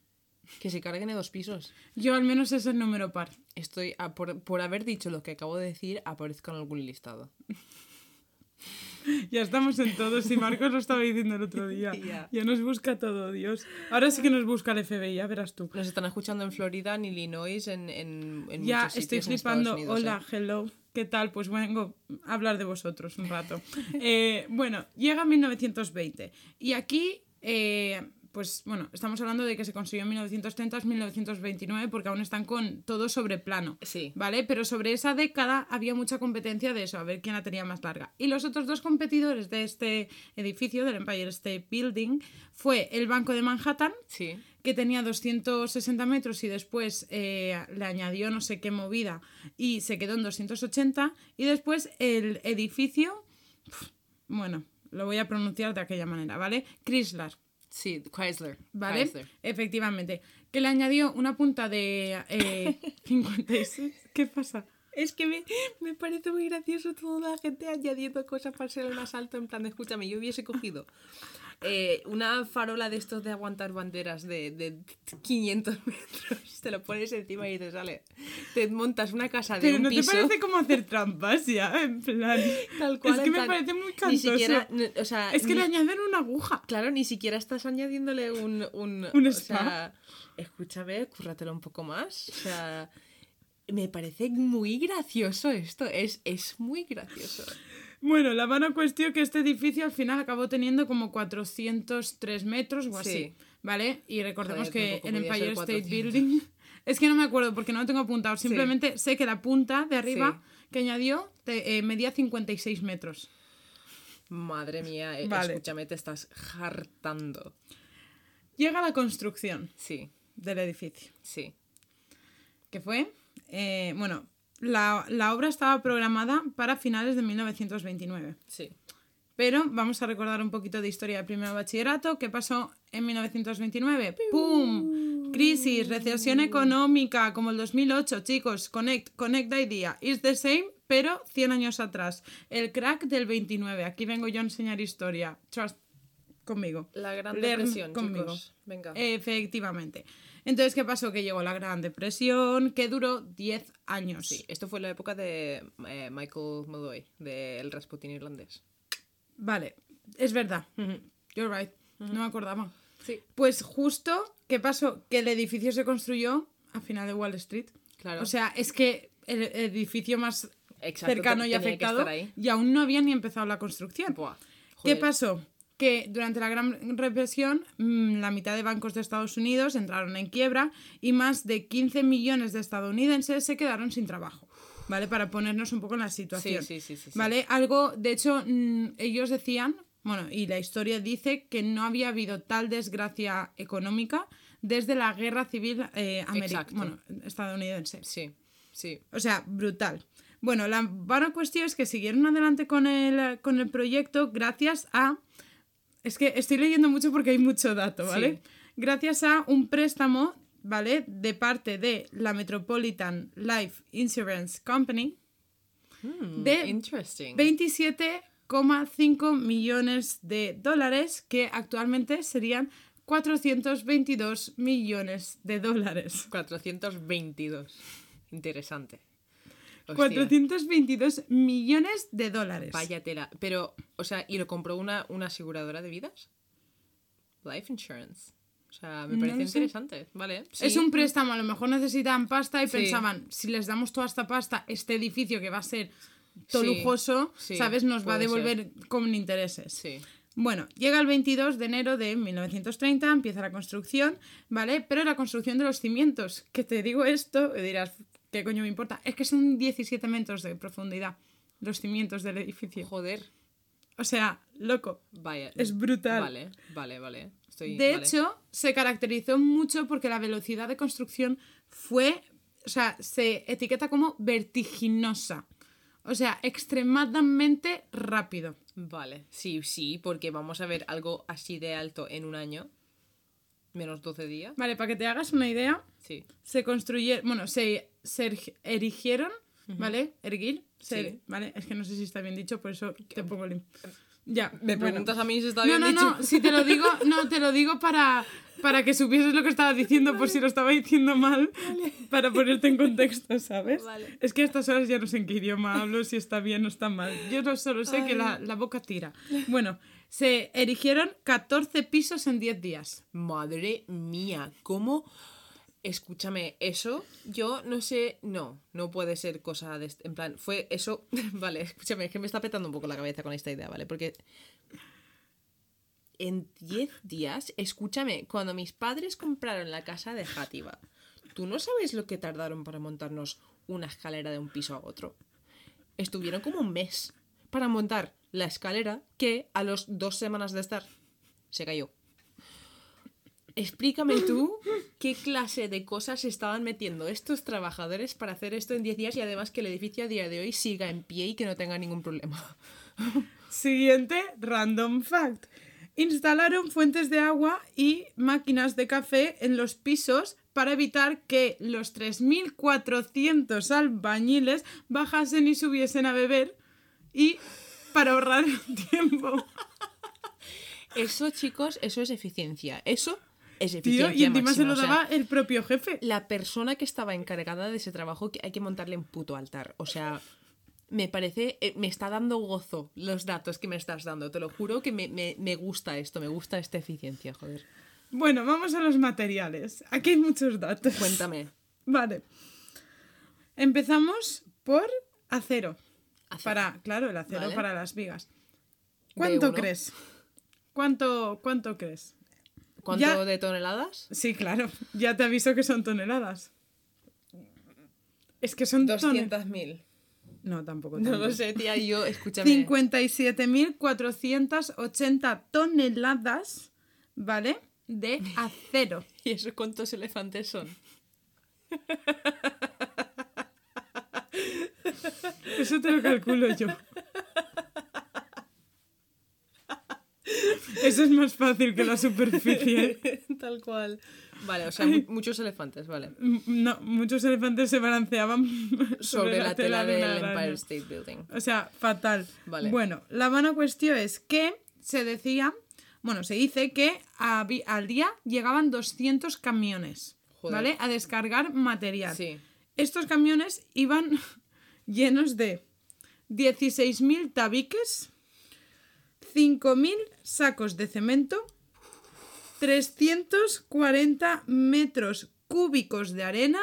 Speaker 2: Que se carguen de dos pisos.
Speaker 1: Yo al menos es el número par.
Speaker 2: Estoy, a- por, por haber dicho lo que acabo de decir, aparezco en algún listado.
Speaker 1: Ya estamos en todos, y Marcos lo estaba diciendo el otro día.
Speaker 2: Ya.
Speaker 1: Ya nos busca todo, Dios. Ahora sí que nos busca el FBI, ya verás tú.
Speaker 2: Nos están escuchando en Florida, en Illinois, en, en, en
Speaker 1: Ya
Speaker 2: muchos
Speaker 1: estoy
Speaker 2: sitios en
Speaker 1: flipando.
Speaker 2: Unidos,
Speaker 1: Hola,
Speaker 2: ¿eh?
Speaker 1: hello. ¿Qué tal? Pues vengo a hablar de vosotros un rato. Eh, bueno, llega 1920 y aquí, eh, pues bueno, estamos hablando de que se construyó en 1930-1929 porque aún están con todo sobre plano.
Speaker 2: Sí.
Speaker 1: ¿Vale? Pero sobre esa década había mucha competencia de eso, a ver quién la tenía más larga. Y los otros dos competidores de este edificio, del Empire State Building, fue el Banco de Manhattan,
Speaker 2: Sí.
Speaker 1: que tenía 260 metros y después eh, le añadió no sé qué movida y se quedó en 280. Y después el edificio, bueno, lo voy a pronunciar de aquella manera, ¿vale? Chrysler.
Speaker 2: Sí, Chrysler.
Speaker 1: ¿Vale?
Speaker 2: Chrysler.
Speaker 1: Efectivamente. Que le añadió una punta de eh, 56. ¿Qué pasa?
Speaker 2: Es que me, me parece muy gracioso toda la gente añadiendo cosas para ser el más alto. En plan, de, escúchame, yo hubiese cogido eh, una farola de estos de aguantar banderas de, de 500 metros, te lo pones encima y te sale. Te montas una casa de
Speaker 1: Pero
Speaker 2: un
Speaker 1: ¿no
Speaker 2: piso.
Speaker 1: te parece como hacer trampas ya? En plan.
Speaker 2: Tal cual,
Speaker 1: es que me
Speaker 2: plan,
Speaker 1: parece muy
Speaker 2: Ni
Speaker 1: cansoso.
Speaker 2: siquiera, n- o sea,
Speaker 1: Es que
Speaker 2: ni-
Speaker 1: le añaden una aguja.
Speaker 2: Claro, ni siquiera estás añadiéndole un... Un,
Speaker 1: Un
Speaker 2: o
Speaker 1: spa.
Speaker 2: sea, escúchame, cúrratelo un poco más. O sea, me parece muy gracioso esto. Es, es muy gracioso.
Speaker 1: Bueno, la mala cuestión que este edificio al final acabó teniendo como 403 metros o así,
Speaker 2: Sí.
Speaker 1: ¿vale? Y recordemos
Speaker 2: Joder,
Speaker 1: que
Speaker 2: tampoco
Speaker 1: el Empire State
Speaker 2: 400.
Speaker 1: Building... Es que no me acuerdo porque no lo tengo apuntado. Simplemente sé que la punta de arriba que añadió te- eh, medía 56 metros.
Speaker 2: Madre mía, eh,
Speaker 1: Vale.
Speaker 2: escúchame, te estás hartando.
Speaker 1: Llega la construcción
Speaker 2: Sí,
Speaker 1: del edificio.
Speaker 2: sí.
Speaker 1: que fue, eh, bueno, la, la obra estaba programada para finales de 1929.
Speaker 2: Sí.
Speaker 1: Pero vamos a recordar un poquito de historia del primer bachillerato. ¿Qué pasó en 1929? ¡Pum! Crisis, recesión económica, como el 2008, chicos. Connect, connect the idea. It's the same, pero 100 años atrás. El crack del 29. Aquí vengo yo a enseñar historia. Trust conmigo.
Speaker 2: La Gran Depresión,
Speaker 1: conmigo.
Speaker 2: chicos. Venga.
Speaker 1: Efectivamente. Entonces, ¿qué pasó? Que llegó la Gran Depresión, que duró 10 años.
Speaker 2: Sí, esto fue la época de eh, Michael Molloy, del Rasputin irlandés.
Speaker 1: Vale, es verdad. You're right. No me acordaba.
Speaker 2: Sí.
Speaker 1: Pues justo, ¿qué pasó? Que el edificio se construyó a final de Wall Street.
Speaker 2: Claro.
Speaker 1: O sea, es que el edificio más
Speaker 2: Exacto,
Speaker 1: cercano y afectado y aún no había ni empezado la construcción.
Speaker 2: Buah,
Speaker 1: ¿Qué pasó? Que durante la Gran Represión mm, la mitad de bancos de Estados Unidos entraron en quiebra y más de 15 millones de estadounidenses se quedaron sin trabajo. ¿Vale? Para ponernos un poco en la situación.
Speaker 2: Sí, sí, sí.
Speaker 1: ¿Vale? Algo, de hecho, mm, ellos decían, bueno, y la historia dice que no había habido tal desgracia económica desde la guerra civil eh, bueno, estadounidense.
Speaker 2: Sí, sí.
Speaker 1: O sea, brutal. Bueno, la buena cuestión es que siguieron adelante con el, con el proyecto gracias a... Es que estoy leyendo mucho porque hay mucho dato, ¿vale?
Speaker 2: Sí.
Speaker 1: Gracias a un préstamo, ¿vale? De parte de la Metropolitan Life Insurance Company
Speaker 2: Hmm,
Speaker 1: de
Speaker 2: Interesting.
Speaker 1: 27,5 millones de dólares, que actualmente serían 422 millones de dólares.
Speaker 2: 422. Interesante. Hostia,
Speaker 1: 422 millones de dólares.
Speaker 2: Vaya tela. Pero, o sea, ¿y lo compró una, una aseguradora de vidas? Life insurance. O sea, me parece interesante. Vale.
Speaker 1: Es un préstamo, a lo mejor necesitaban pasta y
Speaker 2: Sí.
Speaker 1: pensaban, si les damos toda esta pasta, este edificio que va a ser todo
Speaker 2: Sí,
Speaker 1: lujoso, ¿sabes? Nos va a devolver con intereses.
Speaker 2: Sí.
Speaker 1: Bueno, llega el 22 de enero de 1930, empieza la construcción, ¿vale? Pero la construcción de los cimientos, que te digo esto, dirás, ¿qué coño me importa? Es que son 17 metros de profundidad los cimientos del edificio.
Speaker 2: Joder.
Speaker 1: O sea, loco.
Speaker 2: Vaya.
Speaker 1: Es brutal.
Speaker 2: Vale, vale, vale. Estoy,
Speaker 1: De
Speaker 2: vale.
Speaker 1: hecho, se caracterizó mucho porque la velocidad de construcción fue, o sea, se etiqueta como vertiginosa. O sea, extremadamente rápido.
Speaker 2: Vale. Sí, sí, porque vamos a ver algo así de alto en un año. Menos 12 días.
Speaker 1: Vale, para que te hagas una idea,
Speaker 2: Sí.
Speaker 1: se construyeron, bueno, se, se erigieron, ¿vale? Erguir, se-
Speaker 2: Sí.
Speaker 1: ¿vale? Es que no sé si está bien dicho, por eso te pongo el... Ya,
Speaker 2: Me
Speaker 1: bueno.
Speaker 2: preguntas a mí si está
Speaker 1: No,
Speaker 2: bien
Speaker 1: no,
Speaker 2: dicho.
Speaker 1: no, si te lo digo, no, te lo digo para, para que supieses lo que estaba diciendo, por si lo estaba diciendo mal, para ponerte en contexto, ¿sabes?
Speaker 2: Vale.
Speaker 1: Es que a estas horas ya no sé en qué idioma hablo, si está bien o está mal. Yo no solo sé que la, la boca tira. Bueno, se erigieron 14 pisos en 10 días.
Speaker 2: Madre mía, ¿cómo? Escúchame, eso yo no sé, no, no puede ser cosa de... En plan, fue eso... Vale, escúchame, es que me está petando un poco la cabeza con esta idea, ¿vale? Porque en 10 días, escúchame, cuando mis padres compraron la casa de Játiva, ¿tú no sabes lo que tardaron para montarnos una escalera de un piso a otro? Estuvieron como un mes para montar la escalera que a los dos semanas de estar se cayó. Explícame tú qué clase de cosas estaban metiendo estos trabajadores para hacer esto en 10 días y además que el edificio a día de hoy siga en pie y que no tenga ningún problema.
Speaker 1: Siguiente random fact. Instalaron fuentes de agua y máquinas de café en los pisos para evitar que los 3.400 albañiles bajasen y subiesen a beber y para ahorrar tiempo.
Speaker 2: Eso, chicos, eso es eficiencia. Eso es
Speaker 1: Tío,
Speaker 2: eficiencia.
Speaker 1: y encima se lo
Speaker 2: o sea,
Speaker 1: daba el propio jefe.
Speaker 2: la persona que estaba encargada de ese trabajo que hay que montarle un puto altar. O sea, me parece, eh, me está dando gozo los datos que me estás dando. Te lo juro que me, me- me gusta esto, me gusta esta eficiencia, joder.
Speaker 1: Bueno, vamos a los materiales. Aquí hay muchos datos.
Speaker 2: Cuéntame.
Speaker 1: Vale. Empezamos por acero.
Speaker 2: Acero.
Speaker 1: Para, claro, el acero
Speaker 2: Vale.
Speaker 1: para las vigas. ¿Cuánto crees? ¿Cuánto, ¿Cuánto crees?
Speaker 2: ¿Cuánto
Speaker 1: Ya-
Speaker 2: de toneladas?
Speaker 1: Sí, claro. Ya te aviso que son toneladas. Es que son toneladas.
Speaker 2: 200.000.
Speaker 1: No, tampoco.
Speaker 2: No
Speaker 1: tanto.
Speaker 2: lo sé, tía, yo, escúchame.
Speaker 1: 57.480 toneladas, ¿vale? De acero.
Speaker 2: ¿Y eso cuántos elefantes son?
Speaker 1: Eso te lo calculo yo. Eso es más fácil que la superficie.
Speaker 2: Tal cual. Vale, o sea, mu- muchos elefantes, vale.
Speaker 1: M- No, muchos elefantes se balanceaban
Speaker 2: Sobre, la, tela
Speaker 1: de
Speaker 2: del. Empire State Building.
Speaker 1: O sea, fatal.
Speaker 2: Vale.
Speaker 1: Bueno, la buena cuestión es que se decía, bueno, se dice que habi- al día llegaban 200 camiones,
Speaker 2: Joder.
Speaker 1: ¿vale? A descargar material.
Speaker 2: Sí.
Speaker 1: Estos camiones iban llenos de 16.000 tabiques, 5.000 sacos de cemento, 340 metros cúbicos de arena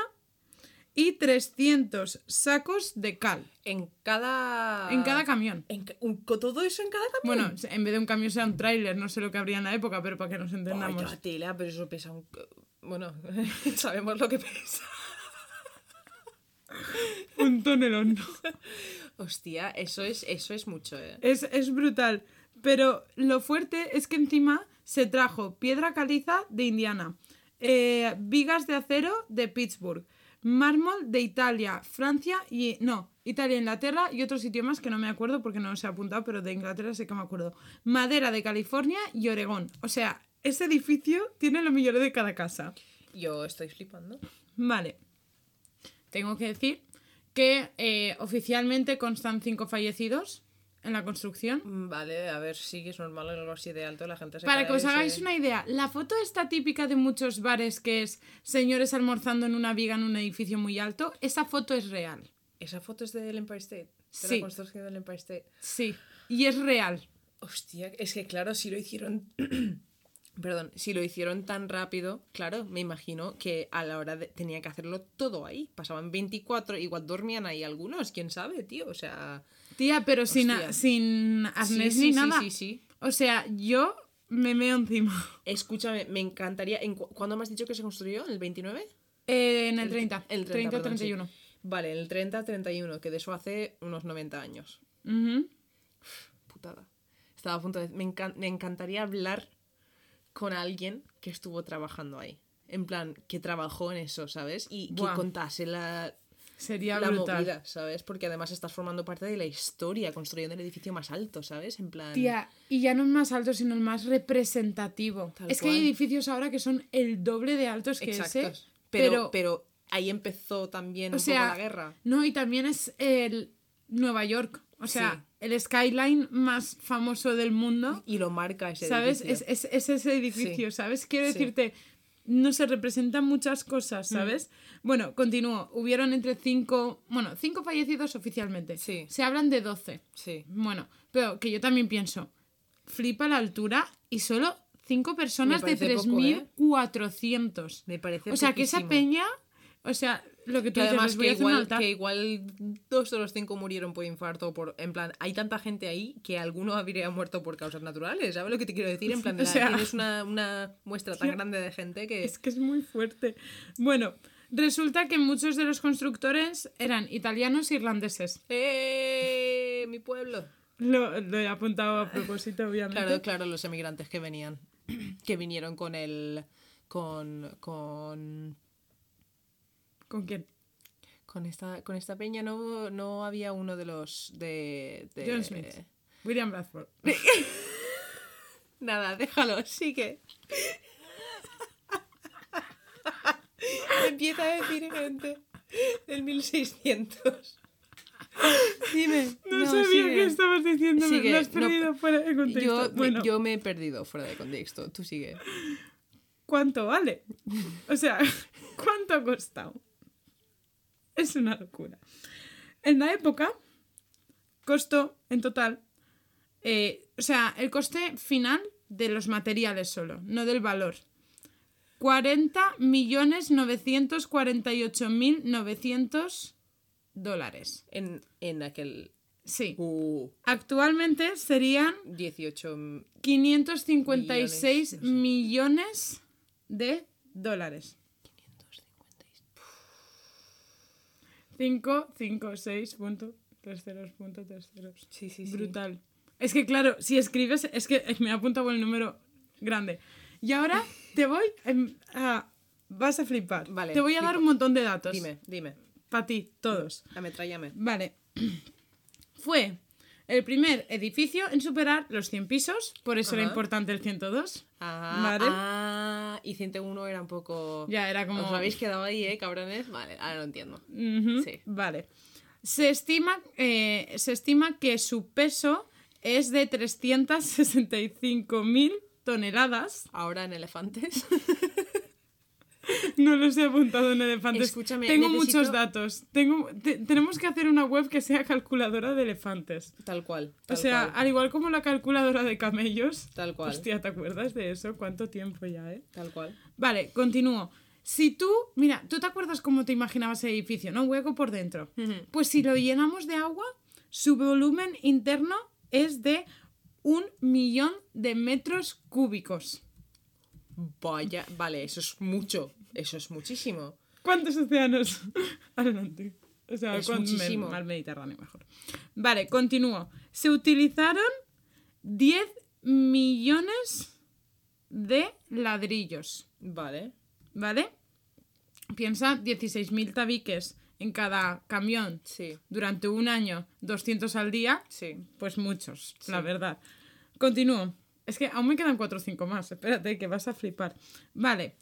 Speaker 1: y 300 sacos de cal
Speaker 2: En cada.
Speaker 1: en cada camión.
Speaker 2: en ca- todo eso en cada camión.
Speaker 1: Bueno, en vez de un camión sea un tráiler, no sé lo que habría en la época, pero para que nos entendamos.
Speaker 2: Vaya tela, pero eso pesa un. Bueno, sabemos lo que pesa.
Speaker 1: Un tonelón.
Speaker 2: Hostia, eso es, eso es mucho, eh.
Speaker 1: Es, es brutal. Pero lo fuerte es que encima se trajo piedra caliza de Indiana, eh, vigas de acero de Pittsburgh, mármol de Italia, Francia y. No, Italia, Inglaterra y otro sitio más que no me acuerdo porque no se ha apuntado, pero de Inglaterra sí que me acuerdo. Madera de California y Oregón. O sea, ese edificio tiene lo mejor de cada casa.
Speaker 2: Yo estoy flipando.
Speaker 1: Vale. Tengo que decir que eh, oficialmente constan cinco fallecidos en la construcción.
Speaker 2: Mm, Vale, a ver, sí que es normal en algo así de alto la gente se
Speaker 1: Para que os hagáis
Speaker 2: se-
Speaker 1: una idea, la foto está típica de muchos bares que es señores almorzando en una viga en un edificio muy alto. Esa foto es real.
Speaker 2: ¿Esa foto es del Empire State? ¿De
Speaker 1: Sí.
Speaker 2: la construcción del Empire State?
Speaker 1: Sí. Y es real.
Speaker 2: Hostia, es que claro, si lo hicieron. Perdón, si lo hicieron tan rápido, claro, me imagino que a la hora de. tenía que hacerlo todo ahí. Pasaban 24, igual dormían ahí algunos, quién sabe, tío. O sea.
Speaker 1: Tía, pero sin,
Speaker 2: Hostia.
Speaker 1: sin arnés
Speaker 2: sí,
Speaker 1: ni
Speaker 2: sí,
Speaker 1: nada.
Speaker 2: Sí, sí, sí.
Speaker 1: O sea, yo me meo encima.
Speaker 2: Escúchame, me encantaría. ¿en cu- ¿Cuándo me has dicho que se construyó? ¿En el 29?
Speaker 1: Eh, en el 30.
Speaker 2: El
Speaker 1: 30,
Speaker 2: perdón, sí.
Speaker 1: 31.
Speaker 2: Vale, en el 30-31, que de eso hace unos 90 años.
Speaker 1: Ujú.
Speaker 2: Putada. Estaba a punto de. Me, encan- me encantaría hablar con alguien que estuvo trabajando ahí. En plan, que trabajó en eso, ¿sabes? Y que
Speaker 1: Buah.
Speaker 2: contase la,
Speaker 1: Sería
Speaker 2: la
Speaker 1: brutal.
Speaker 2: movida, ¿sabes? Porque además estás formando parte de la historia, construyendo el edificio más alto, ¿sabes? En plan.
Speaker 1: Tía, y ya no el más alto, sino el más representativo.
Speaker 2: Tal
Speaker 1: es que hay edificios ahora que son el doble de altos que ese.
Speaker 2: Pero, pero, ahí empezó también
Speaker 1: o
Speaker 2: un
Speaker 1: sea,
Speaker 2: poco la guerra.
Speaker 1: No, y también es el Nueva York. O sea,
Speaker 2: Sí.
Speaker 1: El skyline más famoso del mundo.
Speaker 2: Y lo marca ese
Speaker 1: ¿Sabes?
Speaker 2: edificio.
Speaker 1: Es, es- es ese edificio,
Speaker 2: Sí.
Speaker 1: ¿sabes? Quiero
Speaker 2: Sí.
Speaker 1: decirte, no se representan muchas cosas,
Speaker 2: Mm.
Speaker 1: ¿sabes? Bueno, continúo. Hubieron entre cinco, bueno, cinco fallecidos oficialmente.
Speaker 2: Sí.
Speaker 1: Se hablan de 12.
Speaker 2: Sí.
Speaker 1: Bueno, pero que yo también pienso, flipa la altura y solo cinco personas de
Speaker 2: parece poco, ¿eh?
Speaker 1: 3.400.
Speaker 2: Me parece
Speaker 1: O sea, que esa peña O sea, lo que tú
Speaker 2: Que
Speaker 1: dices,
Speaker 2: además
Speaker 1: voy
Speaker 2: que
Speaker 1: a hacer un
Speaker 2: igual, que igual dos de los cinco murieron por infarto. Por, en plan, hay tanta gente ahí que alguno habría muerto por causas naturales. ¿Sabes lo que te quiero decir? En plan, de
Speaker 1: O
Speaker 2: la-
Speaker 1: sea-
Speaker 2: tienes una, una muestra tan grande de gente que.
Speaker 1: Es que es muy fuerte. Bueno, resulta que muchos de los constructores eran italianos e irlandeses.
Speaker 2: ¡Eh! Mi pueblo.
Speaker 1: Lo, lo he apuntado a propósito, obviamente.
Speaker 2: Claro, claro, los emigrantes que venían. Que vinieron con el. Con. Con.
Speaker 1: ¿Con quién?
Speaker 2: Con esta, con esta peña no, no había uno de los. de. de-
Speaker 1: John Smith. William Bradford.
Speaker 2: Nada, déjalo, sigue. Empieza a decir gente del 1600. Dime.
Speaker 1: No, sabía
Speaker 2: sigue.
Speaker 1: que estabas diciéndome.
Speaker 2: Sigue,
Speaker 1: Lo has
Speaker 2: no,
Speaker 1: perdido fuera de contexto.
Speaker 2: Me- yo me he perdido fuera de contexto. Tú sigue.
Speaker 1: ¿cuánto vale? O sea, ¿cuánto ha costado? Es una locura. En la época, costó en total. eh, o sea, el coste final de los materiales solo, no del valor. 40.948.900 dólares.
Speaker 2: En, en aquel.
Speaker 1: Sí.
Speaker 2: Uh,
Speaker 1: Actualmente serían
Speaker 2: 18.
Speaker 1: 556
Speaker 2: Millones, no sé.
Speaker 1: millones de dólares. 556.30.30.
Speaker 2: Sí, sí, sí.
Speaker 1: Brutal. Es que claro, si escribes, es que me apunta por el número grande. Y ahora te voy a... Vas a flipar.
Speaker 2: Vale.
Speaker 1: Te voy a dar un montón de datos.
Speaker 2: Dime, dime.
Speaker 1: Para ti, todos.
Speaker 2: Ametrállame.
Speaker 1: Vale. Fue el primer edificio en superar los 100 pisos, por eso era importante el 102.
Speaker 2: Ah,
Speaker 1: Vale.
Speaker 2: ah, y 101 era un poco.
Speaker 1: Ya, era como-
Speaker 2: Os habéis quedado ahí, ¿eh, cabrones? Vale, ahora lo entiendo. Sí.
Speaker 1: Vale. Se estima, eh, se estima que su peso es de 365.000 toneladas.
Speaker 2: Ahora en elefantes.
Speaker 1: No los he apuntado en elefantes.
Speaker 2: Escúchame,
Speaker 1: Tengo
Speaker 2: necesito-
Speaker 1: muchos datos. Tengo, te- tenemos que hacer una web que sea calculadora de elefantes.
Speaker 2: tal cual.
Speaker 1: O sea,
Speaker 2: cual,
Speaker 1: al igual como la calculadora de camellos.
Speaker 2: Tal cual.
Speaker 1: Hostia, ¿te acuerdas de eso? ¿Cuánto tiempo ya, eh?
Speaker 2: Tal cual.
Speaker 1: Vale, continúo. Si tú, mira, tú te acuerdas cómo te imaginabas el edificio, ¿no? Un hueco por dentro. Pues si lo llenamos de agua, su volumen interno es de un millón de metros cúbicos.
Speaker 2: Vaya, vale, eso es mucho. Eso es muchísimo.
Speaker 1: ¿Cuántos océanos? Adelante. O sea,
Speaker 2: Es muchísimo.
Speaker 1: Al Mediterráneo mejor. Vale, continúo. Se utilizaron 10 millones de ladrillos.
Speaker 2: Vale.
Speaker 1: ¿Vale? Piensa 16.000 tabiques en cada camión
Speaker 2: Sí,
Speaker 1: durante un año, 200 al día,
Speaker 2: sí.
Speaker 1: pues muchos,
Speaker 2: Sí.
Speaker 1: la verdad. Continúo. Es que aún me quedan 4 o 5 más. Espérate, que vas a flipar. Vale.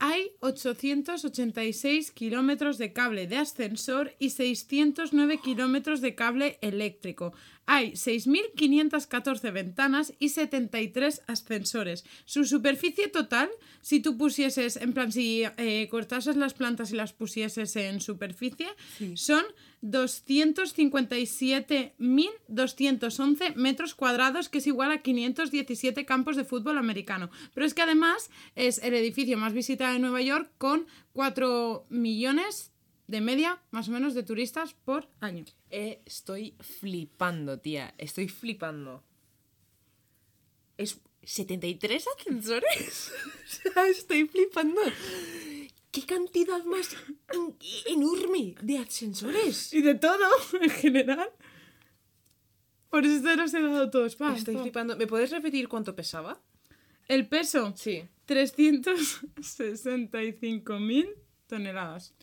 Speaker 1: Hay 886 kilómetros de cable de ascensor y 609 kilómetros de cable eléctrico. Hay 6.514 ventanas y 73 ascensores. Su superficie total, si tú pusieses, en plan, si eh, cortases las plantas y las pusieses en superficie, son 257.211 metros cuadrados, que es igual a 517 campos de fútbol americano. Pero es que además es el edificio más visitado de Nueva York con 4 millones de media, más o menos, de turistas por año.
Speaker 2: Eh, estoy flipando, tía. Estoy flipando. ¿Es 73 ascensores? o sea, estoy flipando. ¿Qué cantidad más en- enorme de ascensores?
Speaker 1: Y de todo, en general. Por eso te los he dado todos. Pa,
Speaker 2: Estoy
Speaker 1: pa.
Speaker 2: flipando. ¿Me puedes repetir cuánto pesaba?
Speaker 1: El peso,
Speaker 2: Sí.
Speaker 1: 365.000 toneladas.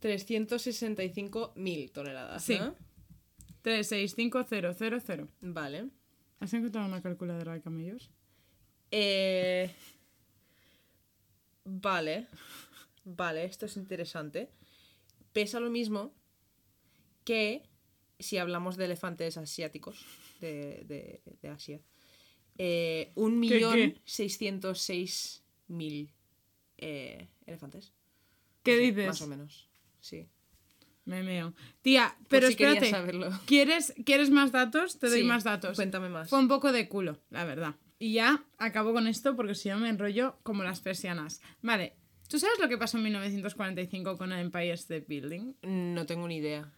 Speaker 2: 365.000 toneladas.
Speaker 1: Sí.
Speaker 2: ¿no?
Speaker 1: 365000.
Speaker 2: Vale.
Speaker 1: ¿Has encontrado una calculadora de camellos?
Speaker 2: Eh, Vale. Vale, esto es interesante. Pesa lo mismo que si hablamos de elefantes asiáticos de, de- de Asia. Eh, un
Speaker 1: ¿Qué,
Speaker 2: millón seiscientos seis mil eh, elefantes.
Speaker 1: ¿Qué dices?
Speaker 2: Más o menos, sí.
Speaker 1: Me meo. Tía, pero
Speaker 2: si querías
Speaker 1: espérate.
Speaker 2: saberlo.
Speaker 1: ¿Quieres, ¿Quieres más datos? Te doy
Speaker 2: Sí,
Speaker 1: más datos.
Speaker 2: Cuéntame más.
Speaker 1: Fue un poco de culo, la verdad. Y ya acabo con esto porque si no me enrollo como las persianas. Vale, ¿Tú sabes lo que pasó en 1945 con el Empire State Building?
Speaker 2: No tengo ni idea.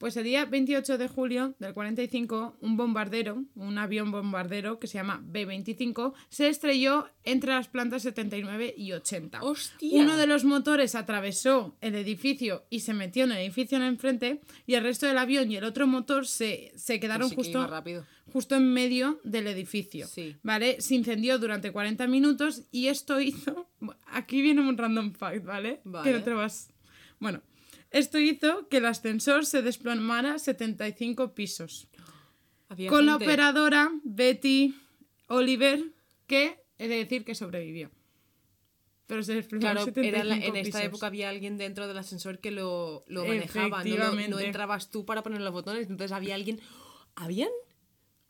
Speaker 1: Pues el día 28 de julio del 45, un bombardero, un avión bombardero que se llama B-25, se estrelló entre las plantas 79 y 80.
Speaker 2: ¡Hostia!
Speaker 1: Uno de los motores atravesó el edificio y se metió en el edificio en enfrente y el resto del avión y el otro motor se, se quedaron
Speaker 2: Pues sí que
Speaker 1: justo,
Speaker 2: rápido.
Speaker 1: justo en medio del edificio.
Speaker 2: Sí.
Speaker 1: ¿Vale? Se incendió durante 40 minutos y esto hizo... Aquí viene un random fact, ¿vale? Que
Speaker 2: Vale.
Speaker 1: no te vas... Bueno, esto hizo que el ascensor se desplomara 75 pisos.
Speaker 2: Había
Speaker 1: Con la operadora Betty Oliver, que he de decir que sobrevivió. Pero se
Speaker 2: Claro,
Speaker 1: 75
Speaker 2: era la- en esta
Speaker 1: pisos.
Speaker 2: época había alguien dentro del ascensor que lo, lo manejaba, no, lo- no entrabas tú para poner los botones, entonces había alguien... ¿Habían?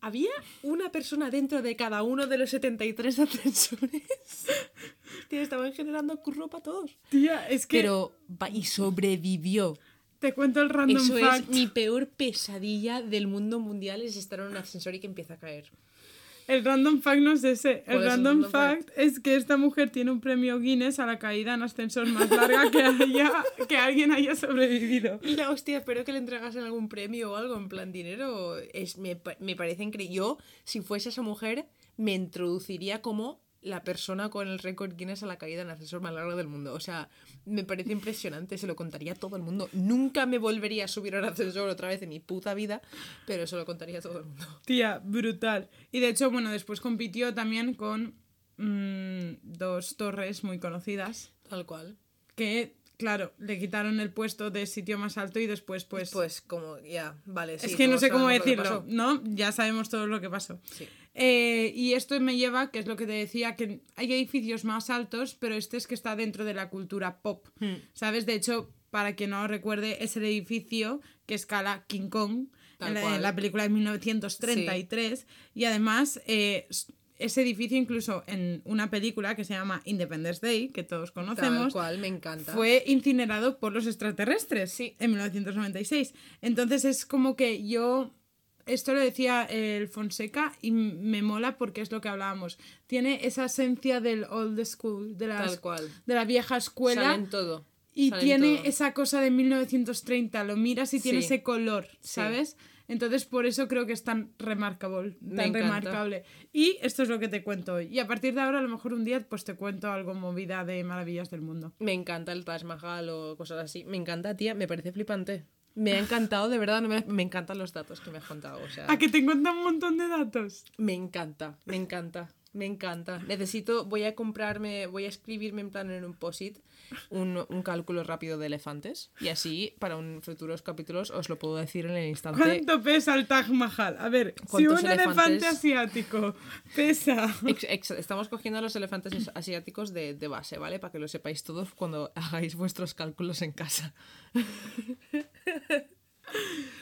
Speaker 2: Había una persona dentro de cada uno de los 73 ascensores. Estaban generando curro para todos.
Speaker 1: Tía, es que
Speaker 2: Pero, y sobrevivió.
Speaker 1: te cuento el random
Speaker 2: Eso
Speaker 1: fact.
Speaker 2: es mi peor pesadilla del mundo mundial, es estar en un ascensor y que empieza a caer.
Speaker 1: El random fact no es ese.
Speaker 2: ¿Cuál
Speaker 1: El random
Speaker 2: random
Speaker 1: fact es que esta mujer tiene un premio Guinness a la caída en ascensor más larga que, haya, que alguien haya sobrevivido.
Speaker 2: Y la hostia, espero que le entregasen algún premio o algo en plan dinero. Es, me, me parece increíble. Yo, si fuese esa mujer, me introduciría como la persona con el récord Guinness a la caída en ascensor más largo del mundo. O sea, me parece impresionante, se lo contaría a todo el mundo. Nunca me volvería a subir a un ascensor otra vez en mi puta vida, pero se lo contaría a todo el mundo.
Speaker 1: Tía, brutal. Y de hecho, bueno, después compitió también con mm, dos torres muy conocidas
Speaker 2: Tal cual.
Speaker 1: que, claro, le quitaron el puesto de sitio más alto y después, pues...
Speaker 2: Pues como, ya, vale. sí,
Speaker 1: es que no sé cómo decirlo. ¿no? Ya sabemos todo lo que pasó.
Speaker 2: Sí.
Speaker 1: Eh, y esto me lleva, que es lo que te decía, que hay edificios más altos, pero este es que está dentro de la cultura pop.
Speaker 2: Hmm.
Speaker 1: ¿Sabes? De hecho, para quien no lo recuerde, es el edificio que escala King Kong en la,
Speaker 2: cual.
Speaker 1: en la película de 1933. Y además, eh, ese edificio, incluso en una película que se llama Independence Day, que todos
Speaker 2: Tal
Speaker 1: conocemos,
Speaker 2: cual, me encanta.
Speaker 1: fue incinerado por los extraterrestres
Speaker 2: Sí.
Speaker 1: en 1996. Entonces es como que yo, esto lo decía el Fonseca y me mola porque es lo que hablábamos. Tiene esa esencia del old school, de, las-
Speaker 2: Tal cual.
Speaker 1: de la vieja escuela.
Speaker 2: Salen todo.
Speaker 1: Y
Speaker 2: salen
Speaker 1: tiene
Speaker 2: todo.
Speaker 1: esa cosa de 1930, lo miras y tiene
Speaker 2: Sí.
Speaker 1: ese color,
Speaker 2: Sí.
Speaker 1: ¿sabes? Entonces por eso creo que es tan remarkable,
Speaker 2: Me
Speaker 1: tan remarcable. Y esto es lo que te cuento hoy. Y a partir de ahora a lo mejor un día pues te cuento algo movida de maravillas del mundo.
Speaker 2: Me encanta el Taj Mahal o cosas así. Me encanta, tía, me parece flipante. Me ha encantado, de verdad, no me, me encantan los datos que me has contado. O sea,
Speaker 1: A que te cuentan un montón de datos.
Speaker 2: me encanta, me encanta, me encanta. Necesito, voy a comprarme, voy a escribirme en plan en un posit un, un cálculo rápido de elefantes y así para un futuros capítulos os lo puedo decir en el instante.
Speaker 1: ¿Cuánto pesa el Taj Mahal? A ver, si
Speaker 2: ¿Cuántos
Speaker 1: un elefante
Speaker 2: elefantes?
Speaker 1: asiático pesa...
Speaker 2: Ex- ex- estamos cogiendo a los elefantes as- asiáticos de, de base, ¿vale? Para que lo sepáis todos cuando hagáis vuestros cálculos en casa.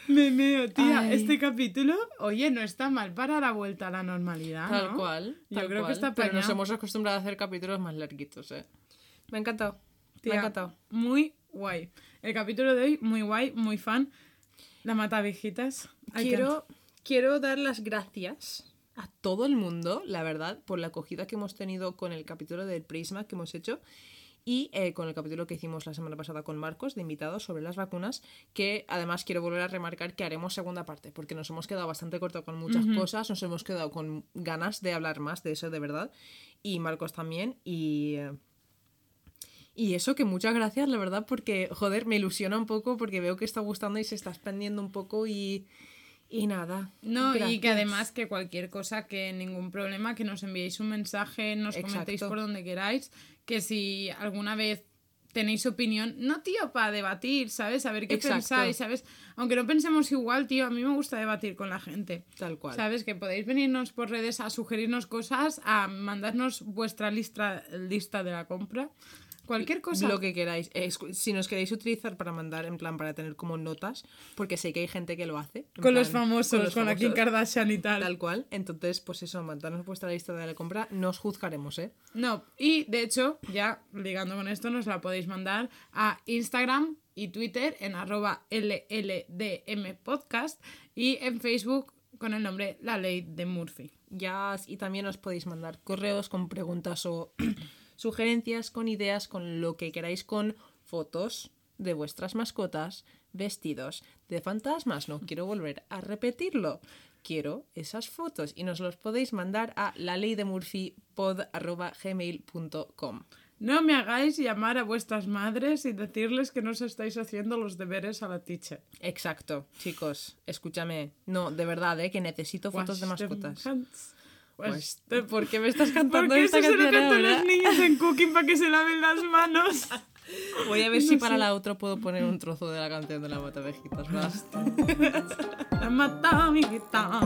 Speaker 1: Me meo, tía.
Speaker 2: Ay.
Speaker 1: Este capítulo, oye, no está mal para la vuelta a la normalidad,
Speaker 2: Tal
Speaker 1: ¿no?
Speaker 2: cual.
Speaker 1: Yo
Speaker 2: tal
Speaker 1: creo que
Speaker 2: cual.
Speaker 1: está
Speaker 2: Pero nos hemos acostumbrado a hacer capítulos más larguitos, ¿eh? Me ha encantado. Me ha encantado.
Speaker 1: Muy guay. El capítulo de hoy, muy guay, muy fan. La mata viejitas.
Speaker 2: Quiero, quiero dar las gracias a todo el mundo, la verdad, por la acogida que hemos tenido con el capítulo del Prisma que hemos hecho y eh, con el capítulo que hicimos la semana pasada con Marcos de invitados sobre las vacunas, que además quiero volver a remarcar que haremos segunda parte, porque nos hemos quedado bastante corto con muchas cosas, nos hemos quedado con ganas de hablar más de eso de verdad, y Marcos también, y... eh, y eso, que muchas gracias, la verdad, porque, joder, me ilusiona un poco porque veo que está gustando y se está expandiendo un poco y, y nada.
Speaker 1: No, y que además que cualquier cosa, que ningún problema, que nos enviéis un mensaje, nos comentéis por donde queráis, que si alguna vez tenéis opinión, no tío, para debatir, ¿sabes? A ver qué
Speaker 2: Exacto.
Speaker 1: pensáis, ¿sabes? Aunque no pensemos igual, tío, a mí me gusta debatir con la gente.
Speaker 2: Tal cual.
Speaker 1: ¿Sabes? Que podéis venirnos por redes a sugerirnos cosas, a mandarnos vuestra lista, lista de la compra. Cualquier cosa.
Speaker 2: Lo que queráis. Es- si nos queréis utilizar para mandar, en plan, para tener como notas, porque sé que hay gente que lo hace.
Speaker 1: con los famosos, con,
Speaker 2: los
Speaker 1: la Kim Kardashian y tal.
Speaker 2: Tal cual. Entonces, pues eso, mandarnos vuestra lista de la compra, no os juzgaremos, ¿eh?
Speaker 1: No, y de hecho, ya ligando con esto, nos la podéis mandar a Instagram y Twitter en arroba LLDMpodcast y en Facebook con el nombre La Ley de Murphy.
Speaker 2: Ya, y también os podéis mandar correos con preguntas o sugerencias, con ideas, con lo que queráis, con fotos de vuestras mascotas, vestidos de fantasmas. No quiero volver a repetirlo. Quiero esas fotos y nos los podéis mandar a la ley de gmail.com.
Speaker 1: No me hagáis llamar a vuestras madres y decirles que no os estáis haciendo los deberes a la teacher.
Speaker 2: Exacto, chicos, escúchame. No, de verdad, ¿eh? que necesito fotos de
Speaker 1: them
Speaker 2: mascotas.
Speaker 1: hands.
Speaker 2: Wash them- ¿Por qué me estás cantando
Speaker 1: Porque
Speaker 2: esta
Speaker 1: eso se lo
Speaker 2: canción ahora?
Speaker 1: los niños en cooking para que se laven las manos.
Speaker 2: Voy a ver si para la otra puedo poner un trozo de la canción de la matavejitas. ¿va?
Speaker 1: La mata, amiguita.